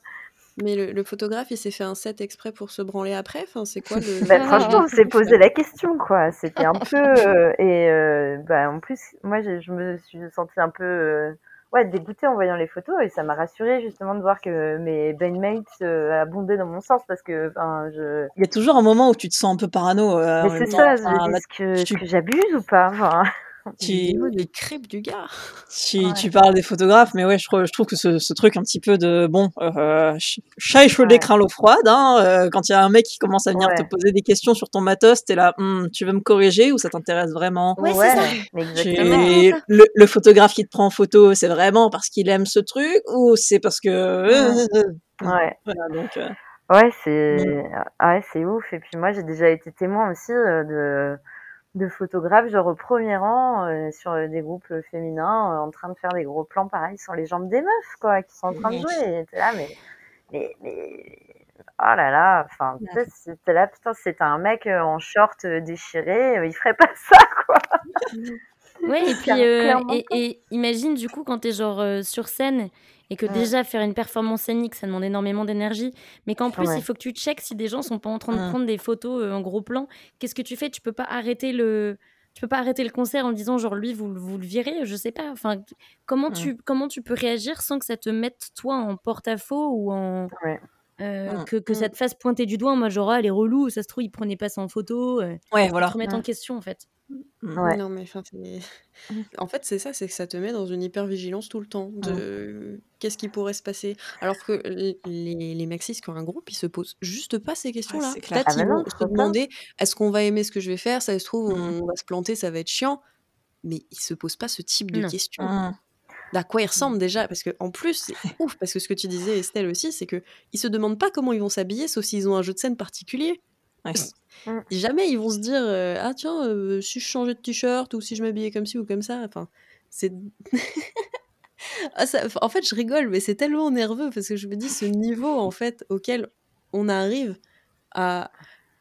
Mais le, photographe, il s'est fait un set exprès pour se branler après? Enfin, C'est quoi le. bah, franchement, on s'est posé la question, quoi. C'était un peu. Euh, et euh, bah, en plus, moi, je me suis sentie un peu euh, ouais, dégoûtée en voyant les photos et ça m'a rassurée justement de voir que mes bandmates abondaient dans mon sens parce que. Je... Il y a toujours un moment où tu te sens un peu parano. Mais c'est ça, est-ce que, que j'abuse ou pas enfin... Tu... les crêpes du gars. Tu, tu parles des photographes, mais ouais, je trouve, je trouve que ce, ce truc un petit peu de bon, euh, chat échaudé craint l'eau froide. Hein, euh, quand il y a un mec qui commence à venir te poser des questions sur ton matos, t'es là, hm, tu veux me corriger ou ça t'intéresse vraiment? Ouais, c'est ça. Exactement. Le, le, photographe qui te prend en photo, c'est vraiment parce qu'il aime ce truc ou c'est parce que. ouais. Voilà, donc. Euh, ouais, c'est ouais, c'est ouf. Et puis moi, j'ai déjà été témoin aussi de de photographes, genre au premier rang, euh, sur des groupes féminins, euh, en train de faire des gros plans pareils sur les jambes des meufs, quoi, qui sont en train de jouer. Et là, mais, mais, mais, oh là là, enfin, c'était là, putain, c'était un mec euh, en short déchiré, il ferait pas ça, quoi. Ouais, et puis, et, et, imagine, du coup, quand t'es genre sur scène et que déjà faire une performance scénique, ça demande énormément d'énergie, mais qu'en plus il faut que tu checkes si des gens sont pas en train de mmh. prendre des photos euh, en gros plan. Qu'est-ce que tu fais? Tu peux pas arrêter le tu peux pas arrêter le concert en disant genre lui vous, vous le virez, je sais pas. Enfin, comment tu comment tu peux réagir sans que ça te mette toi en porte-à-faux ou en euh, mmh. que, que ça mmh. te fasse pointer du doigt en mode genre ah, elle est relou, ça se trouve il prenait pas ça en photo. Euh, ouais, voilà. Te remettre en question en fait. Ouais. Non, mais en fait, c'est ça, c'est que ça te met dans une hyper-vigilance tout le temps de qu'est-ce qui pourrait se passer? Alors que les, les maxis qui ont un groupe, ils se posent juste pas ces questions-là. Peut-être ah, qu'ils vont se demander est-ce qu'on va aimer ce que je vais faire? Ça se trouve, mmh. on va se planter, ça va être chiant. Mais ils se posent pas ce type de questions. Mmh. À quoi ils ressemblent déjà? Parce que en plus, c'est ouf, parce que ce que tu disais, Estelle aussi, c'est que ils se demandent pas comment ils vont s'habiller, sauf s'ils ont un jeu de scène particulier. Mmh. Jamais ils vont se dire euh, ah tiens euh, si je changeais de t-shirt ou si je m'habillais comme ci ou comme ça. Enfin c'est ah, en fait je rigole mais c'est tellement nerveux parce que je me dis ce niveau en fait auquel on arrive à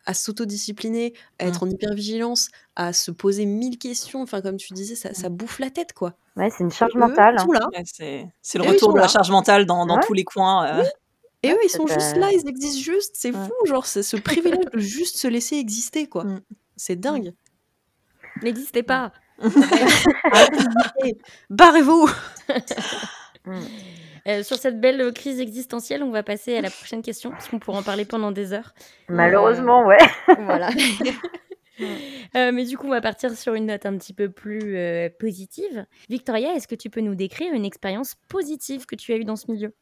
à s'autodiscipliner, à être mmh. en hypervigilance, à se poser mille questions. Enfin, comme tu disais, ça, ça mmh. bouffe la tête, quoi. Ouais, c'est une charge mentale. Hein. c'est le retour de la charge mentale dans, dans tous les coins. Euh. Et eux, ils sont juste là, ils existent juste. C'est fou, genre, c'est ce privilège de juste se laisser exister, quoi. Mm. C'est dingue. N'existez pas. Barrez-vous. Mm. Euh, sur cette belle crise existentielle, on va passer à la prochaine question, parce qu'on pourra en parler pendant des heures. Malheureusement, ouais. voilà. Euh, mais du coup, on va partir sur une note un petit peu plus euh, positive. Victoria, est-ce que tu peux nous décrire une expérience positive que tu as eue dans ce milieu?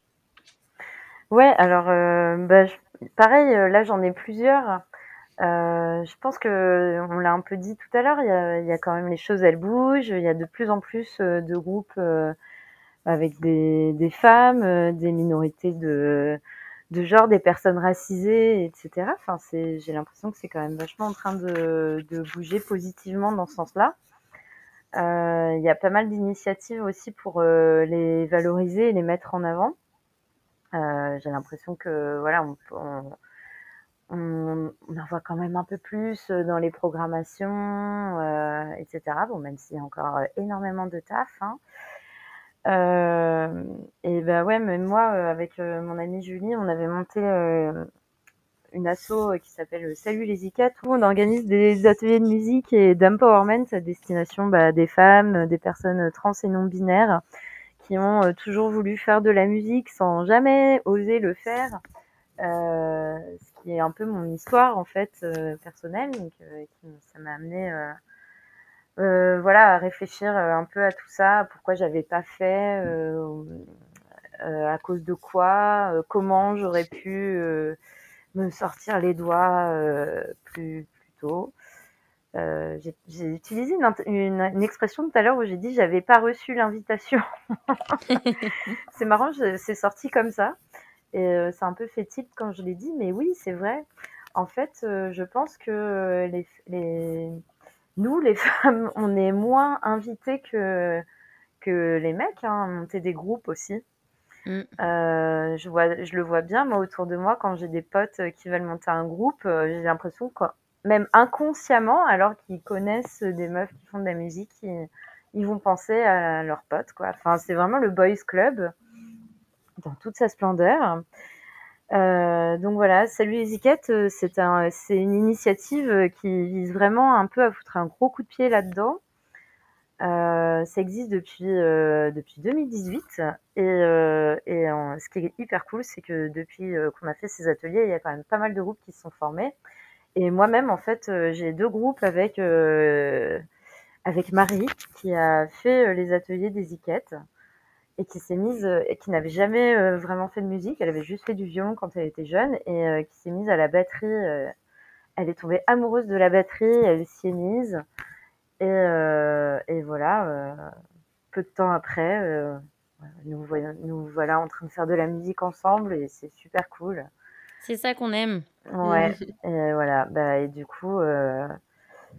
Ouais, alors, euh, bah, pareil, euh, là, j'en ai plusieurs. Euh, je pense que on l'a un peu dit tout à l'heure, il y a, il y a quand même les choses, elles bougent. Il y a de plus en plus de groupes avec des, des femmes, des minorités de, de genre, des personnes racisées, etc. Enfin, c'est, j'ai l'impression que c'est quand même vachement en train de, de bouger positivement dans ce sens-là. il y a pas mal d'initiatives aussi pour les valoriser et les mettre en avant. Euh, j'ai l'impression que voilà, on, on, on, en voit quand même un peu plus dans les programmations, euh, etc. Bon, même s'il y a encore énormément de taf. Hein. Euh, et ben ouais, même moi, avec mon amie Julie, on avait monté une asso qui s'appelle Salut les ICAT où on organise des ateliers de musique et d'empowerment à destination bah, des femmes, des personnes trans et non binaires qui ont euh, toujours voulu faire de la musique sans jamais oser le faire. Euh, ce qui est un peu mon histoire en fait euh, personnelle, donc qui, ça m'a amené voilà à réfléchir un peu à tout ça, pourquoi j'avais pas fait, à cause de quoi, comment j'aurais pu me sortir les doigts plus, plus tôt. Euh, j'ai utilisé une, une, expression tout à l'heure où j'ai dit j'avais pas reçu l'invitation. c'est marrant, c'est sorti comme ça. Et euh, c'est un peu fétide quand je l'ai dit, mais oui, c'est vrai. En fait, euh, je pense que les, les, nous, les femmes, on est moins invités que, que les mecs hein, à monter des groupes aussi. Mm. Euh, je, vois, je le vois bien, moi, autour de moi, quand j'ai des potes qui veulent monter un groupe, j'ai l'impression quoi même inconsciemment, alors qu'ils connaissent des meufs qui font de la musique, ils, vont penser à leurs potes, quoi. Enfin, c'est vraiment le boys club dans toute sa splendeur. Euh, donc voilà, Salut les euh, c'est un, c'est une initiative qui vise vraiment un peu à foutre un gros coup de pied là-dedans. Euh, ça existe depuis depuis 2018 et, et ce qui est hyper cool, c'est que depuis qu'on a fait ces ateliers, il y a quand même pas mal de groupes qui se sont formés. Et moi-même, en fait, j'ai deux groupes avec avec Marie qui a fait les ateliers des Iquettes et qui s'est mise euh, et qui n'avait jamais euh, vraiment fait de musique. Elle avait juste fait du violon quand elle était jeune et euh, qui s'est mise à la batterie. elle est tombée amoureuse de la batterie, elle s'y est mise et, et voilà. peu de temps après, nous voilà en train de faire de la musique ensemble et c'est super cool. C'est ça qu'on aime. Ouais. et voilà. Bah, et du coup,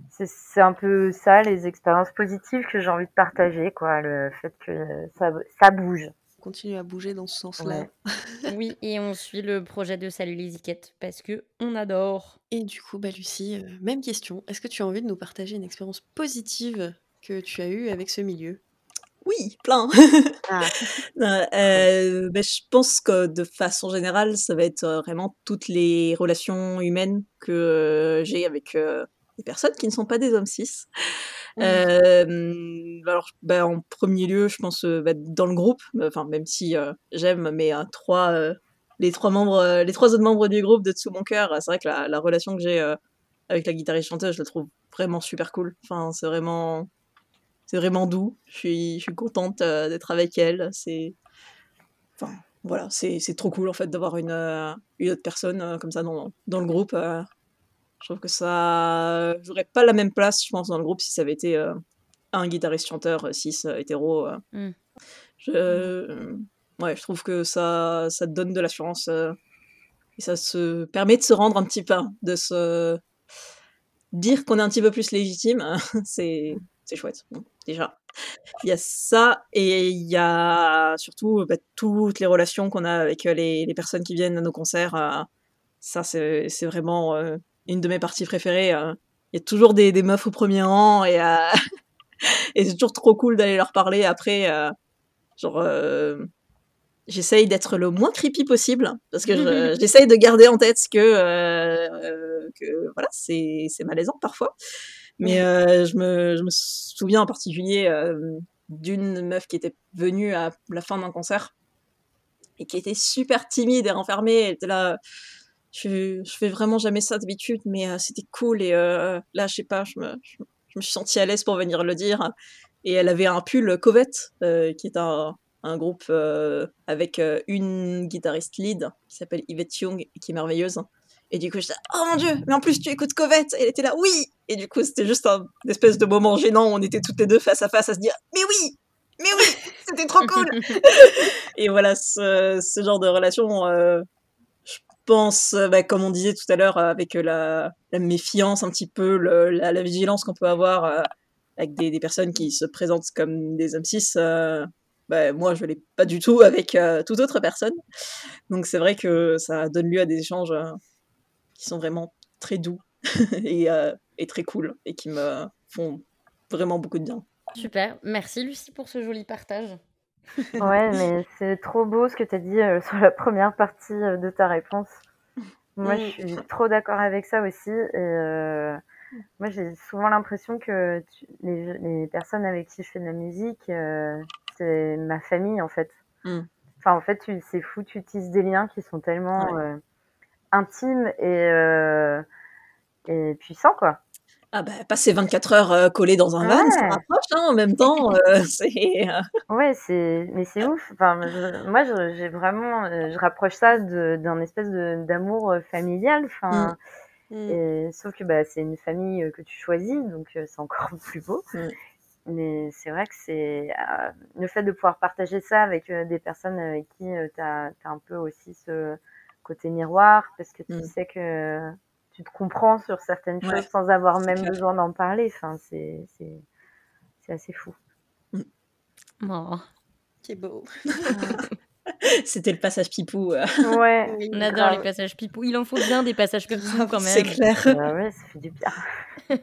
c'est un peu ça, les expériences positives que j'ai envie de partager, quoi. Le fait que ça, ça bouge. Continue à bouger dans ce sens-là. oui, et on suit le projet de Salut les parce que on adore. Et du coup, bah Lucie, euh, même question. Est-ce que tu as envie de nous partager une expérience positive que tu as eue avec ce milieu? Oui, plein. Ah. Euh, ben, je pense que de façon générale, ça va être euh, vraiment toutes les relations humaines que j'ai avec des personnes qui ne sont pas des hommes cis. Mmh. alors, bah, en premier lieu, je pense bah, dans le groupe, enfin même si j'aime, mais trois, les trois membres, les trois autres membres du groupe de dessous mon cœur, c'est vrai que la, relation que j'ai avec la guitariste chanteuse, je la trouve vraiment super cool. Enfin, c'est vraiment, c'est vraiment doux. Je suis, je suis contente d'être avec elle. C'est, enfin, voilà, c'est, trop cool en fait d'avoir une, une autre personne comme ça dans, dans le groupe. Je trouve que ça j'aurais pas la même place, je pense, dans le groupe si ça avait été euh, un guitariste-chanteur euh, cis euh, hétéro. Mmh. Je... Ouais, je trouve que ça, ça donne de l'assurance et ça se permet de se rendre un petit peu, de se dire qu'on est un petit peu plus légitime. c'est chouette, déjà. Il y a ça et il y a surtout bah, toutes les relations qu'on a avec les, les, personnes qui viennent à nos concerts. ça, c'est vraiment une de mes parties préférées. Euh, il y a toujours des, des, meufs au premier rang et, euh, et c'est toujours trop cool d'aller leur parler après. Euh, genre, j'essaye d'être le moins creepy possible parce que j'essaye de garder en tête que, que voilà, c'est malaisant parfois. Mais je, me, je me souviens en particulier d'une meuf qui était venue à la fin d'un concert et qui était super timide et renfermée. Elle était là, je, je fais vraiment jamais ça d'habitude, mais euh, c'était cool. Et euh, là, je sais pas, je me, je, me suis sentie à l'aise pour venir le dire. Et elle avait un pull Covette, euh, qui est un, un groupe avec une guitariste lead qui s'appelle Yvette Young et qui est merveilleuse. Et du coup, je disais, oh mon dieu, mais en plus tu écoutes Covette. Et elle était là, oui. Et du coup, c'était juste un espèce de moment gênant. Où on était toutes les deux face à face à se dire, mais oui, mais oui, c'était trop cool. et voilà, ce, ce, genre de relation, pense, euh, bah, comme on disait tout à l'heure, euh, avec euh, la, méfiance un petit peu, la, vigilance qu'on peut avoir avec des, personnes qui se présentent comme des hommes cis, bah, moi je l'ai pas du tout avec toute autre personne. Donc c'est vrai que ça donne lieu à des échanges qui sont vraiment très doux et, et, très cool et qui me font vraiment beaucoup de bien. Super, merci Lucie pour ce joli partage. Ouais, mais c'est trop beau ce que tu as dit euh, sur la première partie euh, de ta réponse. Moi, je suis trop d'accord avec ça aussi. Et euh, moi, j'ai souvent l'impression que les, les, personnes avec qui je fais de la musique, c'est ma famille en fait. Mm. Enfin, en fait, c'est fou, tu utilises des liens qui sont tellement intimes et, et puissants, quoi. Ah bah, passer 24 heures euh, collé dans un van, ça rapproche hein, en même temps. Euh, c'est. Euh. Ouais, c'est, mais c'est ouf. Enfin, moi, j'ai vraiment, je rapproche ça d'un espèce d'amour familial. Enfin, mmh. Mmh. sauf que bah, c'est une famille que tu choisis, donc c'est encore plus beau. Mmh. Mais c'est vrai que c'est le fait de pouvoir partager ça avec des personnes avec qui tu as, un peu aussi ce côté miroir, parce que tu sais que tu te comprends sur certaines choses sans avoir même besoin d'en parler. Enfin, c'est, c'est, c'est assez fou. Oh. C'est beau. C'était le passage pipou. Ouais. On adore les passages pipou. Il en faut bien des passages pipou quand même. C'est clair. Bah ouais, ça fait du bien.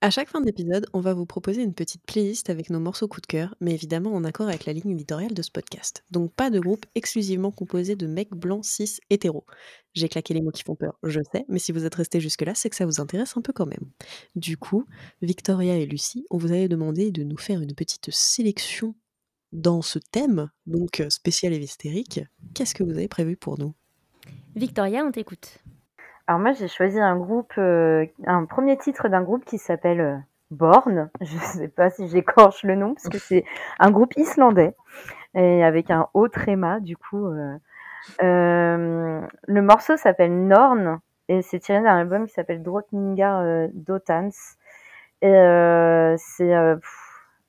À chaque fin d'épisode, on va vous proposer une petite playlist avec nos morceaux coup de cœur, mais évidemment en accord avec la ligne éditoriale de ce podcast. Donc pas de groupe exclusivement composé de mecs blancs, cis, hétéros. J'ai claqué les mots qui font peur, je sais, mais si vous êtes restés jusque-là, c'est que ça vous intéresse un peu quand même. Du coup, Victoria et Lucie, on vous avait demandé de nous faire une petite sélection dans ce thème, donc euh, spécial et hystérique. Qu'est-ce que vous avez prévu pour nous? Victoria, on t'écoute. Alors moi, j'ai choisi un groupe, euh, un premier titre d'un groupe qui s'appelle euh, Born. Je sais pas si j'écorche le nom parce que c'est un groupe islandais et avec un haut tréma du coup. euh. Le morceau s'appelle Norn et c'est tiré d'un album qui s'appelle Drottningar Dotans. Et c'est,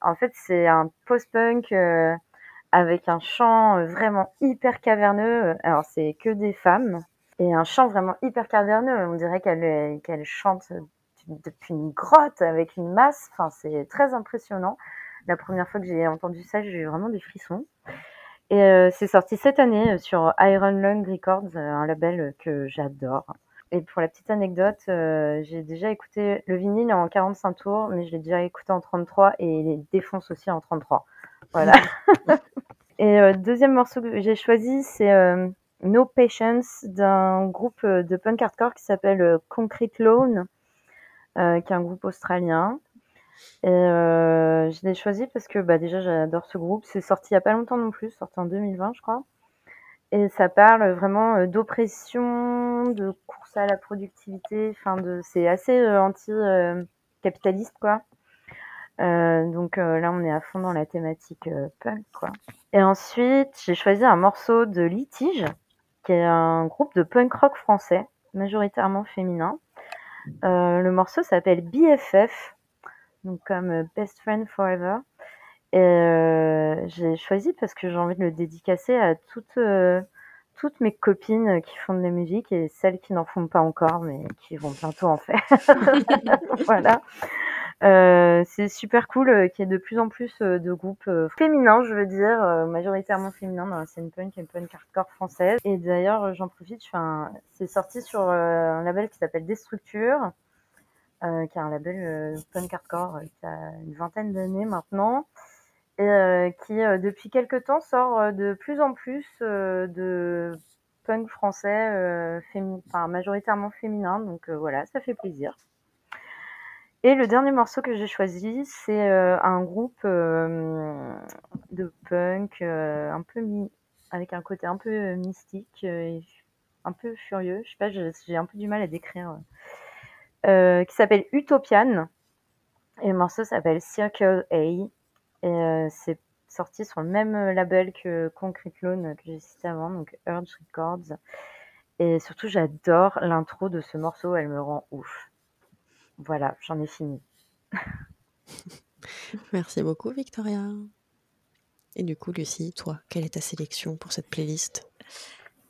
en fait, c'est un post-punk avec un chant vraiment hyper caverneux. Alors c'est que des femmes et un chant vraiment hyper caverneux. On dirait qu'elle chante depuis une grotte avec une masse. Enfin, c'est très impressionnant. La première fois que j'ai entendu ça, j'ai eu vraiment des frissons. Et euh, c'est sorti cette année euh, sur Iron Lung Records, euh, un label que j'adore. Et pour la petite anecdote, euh, j'ai déjà écouté le vinyle en 45 tours, mais je l'ai déjà écouté en 33 et il défonce aussi en 33. Voilà. et euh, deuxième morceau que j'ai choisi, c'est No Patience d'un groupe euh, de punk hardcore qui s'appelle euh, Concrete Loan, euh, qui est un groupe australien. Et euh, je l'ai choisi parce que bah, déjà j'adore ce groupe. C'est sorti il y a pas longtemps non plus, sorti en 2020 je crois. Et ça parle vraiment d'oppression, de course à la productivité. Enfin, de, c'est assez anti-capitaliste quoi. Donc là on est à fond dans la thématique punk quoi. Et ensuite j'ai choisi un morceau de Litige, un groupe de punk rock français, majoritairement féminin. Euh, le morceau s'appelle BFF, donc comme Best Friend Forever. Et euh, j'ai choisi parce que j'ai envie de le dédicacer à toutes, euh, toutes mes copines qui font de la musique et celles qui n'en font pas encore, mais qui vont bientôt en faire. voilà. Euh, c'est super cool euh, qu'il y ait de plus en plus euh, de groupes euh, féminins, je veux dire, euh, majoritairement féminins dans la scène punk et punk hardcore française. Et d'ailleurs, euh, j'en profite, un... c'est sorti sur euh, un label qui s'appelle Destructure, euh, qui est un label euh, punk hardcore euh, qui a une vingtaine d'années maintenant, et euh, qui euh, depuis quelques temps sort euh, de plus en plus de punk français, fémi- enfin majoritairement féminin, donc voilà, ça fait plaisir. Et le dernier morceau que j'ai choisi, c'est un groupe de punk un peu avec un côté un peu mystique, et un peu furieux. Je sais pas, j'ai un peu du mal à décrire. euh, qui s'appelle Utopian. Et le morceau s'appelle Circle A. Et euh, c'est sorti sur le même label que Concrete Loan euh, que j'ai cité avant, donc Urge Records. Et surtout, j'adore l'intro de ce morceau, elle me rend ouf. Voilà, j'en ai fini. Merci beaucoup Victoria. Et du coup Lucie, toi, quelle est ta sélection pour cette playlist?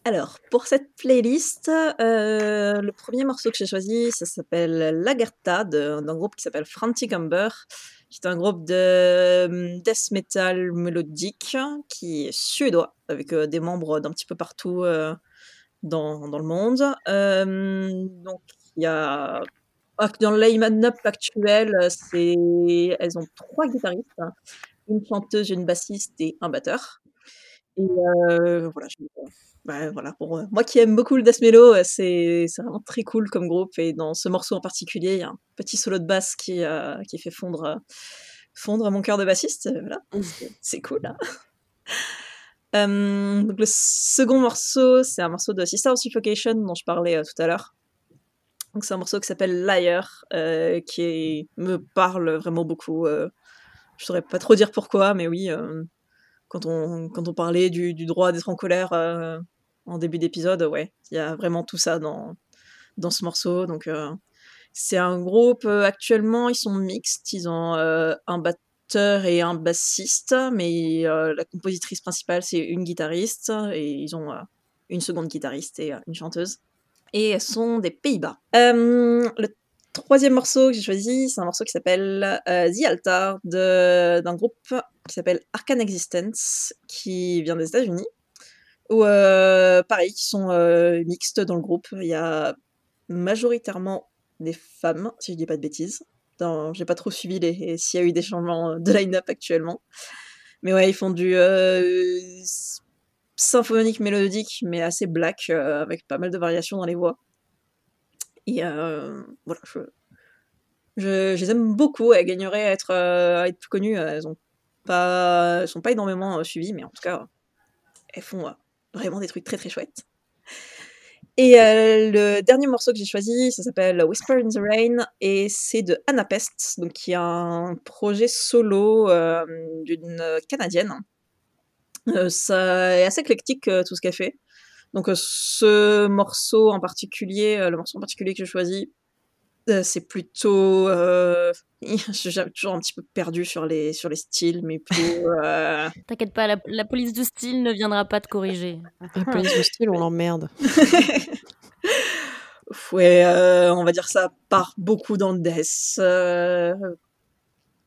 Alors, pour cette playlist, euh, le premier morceau que j'ai choisi, ça s'appelle Lagerta de- d'un groupe qui s'appelle Frantic Amber, qui est un groupe de euh, death metal mélodique qui est suédois, avec euh, des membres d'un petit peu partout euh, dans, dans le monde. Donc, il y a. Dans le line-up actuel, c'est... elles ont trois guitaristes, une chanteuse, une bassiste et un batteur. Et euh, voilà, je- bah, voilà, pour moi qui aime beaucoup le death mellow, c'est vraiment très cool comme groupe. Et dans ce morceau en particulier, il y a un petit solo de basse qui, euh, qui fait fondre, fondre mon cœur de bassiste. Voilà, c'est- c'est cool. hein. Euh, donc le second morceau, c'est un morceau de Sister of Suffocation dont je parlais tout à l'heure. Donc c'est un morceau qui s'appelle Liar, qui est- me parle vraiment beaucoup. je saurais pas trop dire pourquoi, mais oui, quand on, quand on parlait du, droit d'être en colère euh, en début d'épisode, ouais, il y a vraiment tout ça dans, dans ce morceau. Donc, euh, c'est un groupe, euh, actuellement, ils sont mixtes. Ils ont un batteur et un bassiste, mais la compositrice principale, c'est une guitariste, et ils ont une seconde guitariste et une chanteuse. Et elles sont des Pays-Bas. Troisième morceau que j'ai choisi, c'est un morceau qui s'appelle euh, The Altar d'un groupe qui s'appelle Arcane Existence, qui vient des États-Unis. Ou euh, pareil, qui sont euh, mixtes dans le groupe. Il y a majoritairement des femmes, si je dis pas de bêtises. J'ai pas trop suivi les, s'il y a eu des changements de line-up actuellement. Mais ouais, ils font du symphonique mélodique, mais assez black, avec pas mal de variations dans les voix. Et euh, voilà, je, les aime beaucoup. Elles gagneraient à être, euh, plus connues. Elles ont pas, sont pas énormément euh, suivies, mais en tout cas, elles font vraiment des trucs très très chouettes. Et le dernier morceau que j'ai choisi, ça s'appelle Whisper in the Rain et c'est de Anna Pest, donc qui est un projet solo d'une canadienne. ça est assez éclectique tout ce qu'elle fait. Donc euh, ce morceau en particulier, euh, le morceau en particulier que j'ai choisi, euh, c'est plutôt je suis toujours un petit peu perdu sur les sur les styles mais plutôt t'inquiète pas la, police de style ne viendra pas te corriger. La police de style on l'emmerde. Ouais on va dire ça part beaucoup dans le death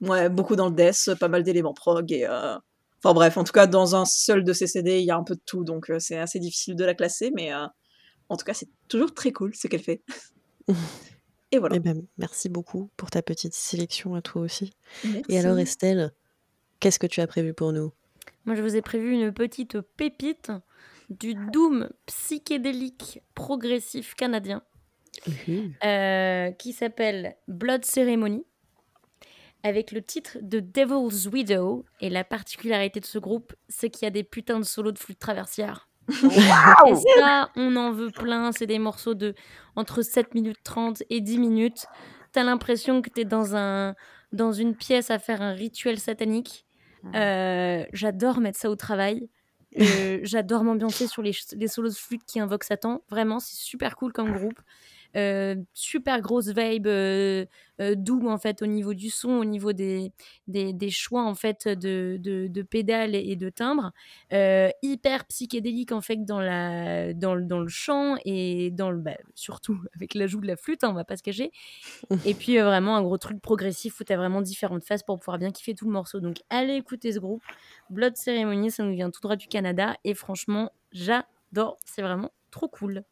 ouais beaucoup dans le death pas mal d'éléments prog et Enfin bref, en tout cas, dans un seul de ces CD, il y a un peu de tout, donc euh, c'est assez difficile de la classer, mais euh, en tout cas, c'est toujours très cool ce qu'elle fait. Et voilà. Eh ben, merci beaucoup pour ta petite sélection à toi aussi. Et alors Estelle, qu'est-ce que tu as prévu pour nous? Moi, je vous ai prévu une petite pépite du doom psychédélique progressif canadien euh, qui s'appelle Blood Ceremony avec le titre de Devil's Widow. Et la particularité de ce groupe, c'est qu'il y a des putains de solos de flûte traversière. et ça, on en veut plein. C'est des morceaux de entre 7 minutes 30 et 10 minutes. T'as l'impression que t'es dans, un, dans une pièce à faire un rituel satanique. Euh, j'adore mettre ça au travail. Euh, j'adore m'ambiancer sur les, les, solos de flûte qui invoquent Satan. Vraiment, c'est super cool comme groupe. Euh, super grosse vibe euh, euh, doux en fait au niveau du son, au niveau des, des, choix en fait de, de, pédales et de timbres, hyper psychédélique en fait dans, la, dans, dans le chant et dans le, bah, surtout avec l'ajout de la flûte, hein, on va pas se cacher. et puis vraiment un gros truc progressif où tu as vraiment différentes phases pour pouvoir bien kiffer tout le morceau. Donc allez écouter ce groupe. Blood Ceremony, ça nous vient tout droit du Canada et franchement, j'adore. C'est vraiment trop cool.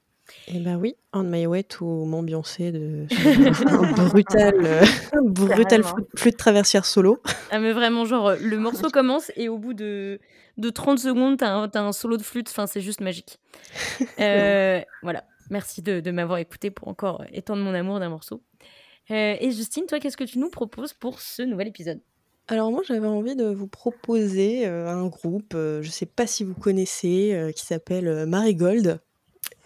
Eh ben oui, On My Way to m'ambiancer de un brutal, euh, brutal flûte traversière solo. Ah mais vraiment, genre, euh, le morceau commence et au bout de, de 30 secondes, t'as un, as un solo de flûte, enfin, c'est juste magique. Euh, voilà, merci de, de m'avoir écouté pour encore étendre mon amour d'un morceau. et Justine, toi, qu'est-ce que tu nous proposes pour ce nouvel épisode? Alors moi j'avais envie de vous proposer un groupe, je sais pas si vous connaissez, qui s'appelle Marigold.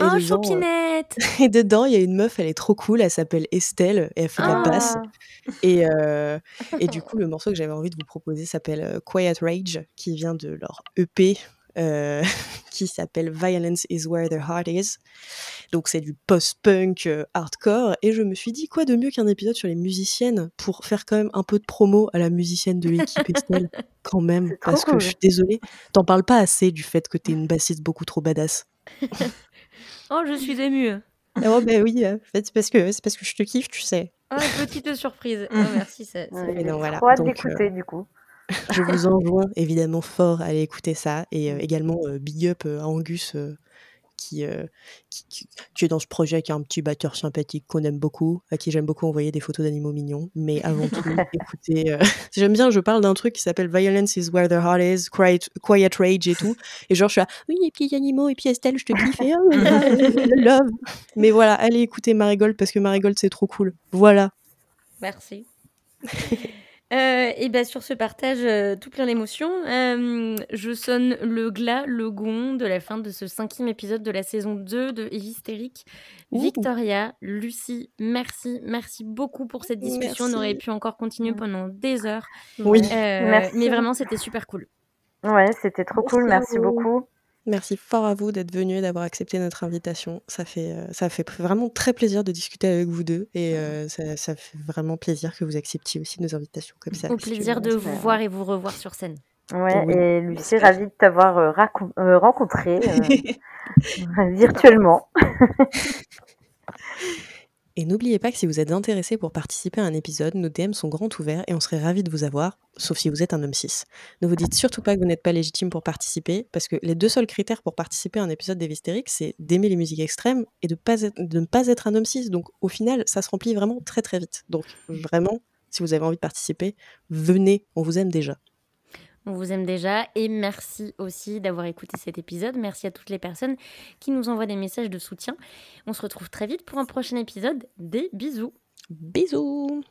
Et oh, choupinette Et dedans, il y a une meuf, elle est trop cool, elle s'appelle Estelle, et elle fait de la basse. Ah. Et, euh, et du coup, le morceau que j'avais envie de vous proposer s'appelle euh, Quiet Rage, qui vient de leur EP, euh, qui s'appelle Violence is Where the Heart Is. Donc c'est du post-punk hardcore. Et je me suis dit, quoi de mieux qu'un épisode sur les musiciennes pour faire quand même un peu de promo à la musicienne de l'équipe Estelle, quand même. Parce que je suis désolée, t'en parles pas assez du fait que t'es une bassiste beaucoup trop badass. Oh, je suis émue. Oh, bah oui, euh, c'est parce, que, c'est parce que je te kiffe, tu sais. Ah, petite surprise. Oh, merci. Ça ouais, voilà. Trop d'écouter, euh, du coup. Je vous envoie évidemment fort à aller écouter ça. Et euh, également, big up à Angus euh, qui, qui, est dans ce projet, qui est un petit batteur sympathique qu'on aime beaucoup, à qui j'aime beaucoup envoyer des photos d'animaux mignons. Mais avant tout, écoutez, euh, j'aime bien, je parle d'un truc qui s'appelle Violence is where the heart is, quiet, quiet, rage et tout. Et genre, je suis là, oui, les petits animaux, et puis Estelle, je te kiffe, et oh, love. Mais voilà, allez écouter Marigold parce que Marigold, c'est trop cool. Voilà. Merci. Euh, et bien sur ce partage euh, tout plein d'émotions, euh, je sonne le glas, le gong de la fin de ce cinquième épisode de la saison 2 de Hystérique. Victoria, Lucie, merci, merci beaucoup pour cette discussion. On aurait pu encore continuer pendant des heures. Oui, mais vraiment c'était super cool. Ouais, c'était trop cool, merci beaucoup. Merci fort à vous d'être venu et d'avoir accepté notre invitation. Ça fait, euh, ça fait vraiment très plaisir de discuter avec vous deux et euh, ça, ça, fait vraiment plaisir que vous acceptiez aussi nos invitations comme ça. Au plaisir de vous voir et vous revoir sur scène. Ouais, et Lucie, ravie de t'avoir euh, rencontré virtuellement. Et n'oubliez pas que si vous êtes intéressé pour participer à un épisode, nos DM sont grands ouverts et on serait ravis de vous avoir, sauf si vous êtes un homme 6. Ne vous dites surtout pas que vous n'êtes pas légitime pour participer, parce que les deux seuls critères pour participer à un épisode d'Evistérique, c'est d'aimer les musiques extrêmes et de, ne pas être un homme 6. Donc au final, ça se remplit vraiment très très vite. Donc vraiment, si vous avez envie de participer, venez, on vous aime déjà. On vous aime déjà et merci aussi d'avoir écouté cet épisode. Merci à toutes les personnes qui nous envoient des messages de soutien. On se retrouve très vite pour un prochain épisode. Des bisous. Bisous.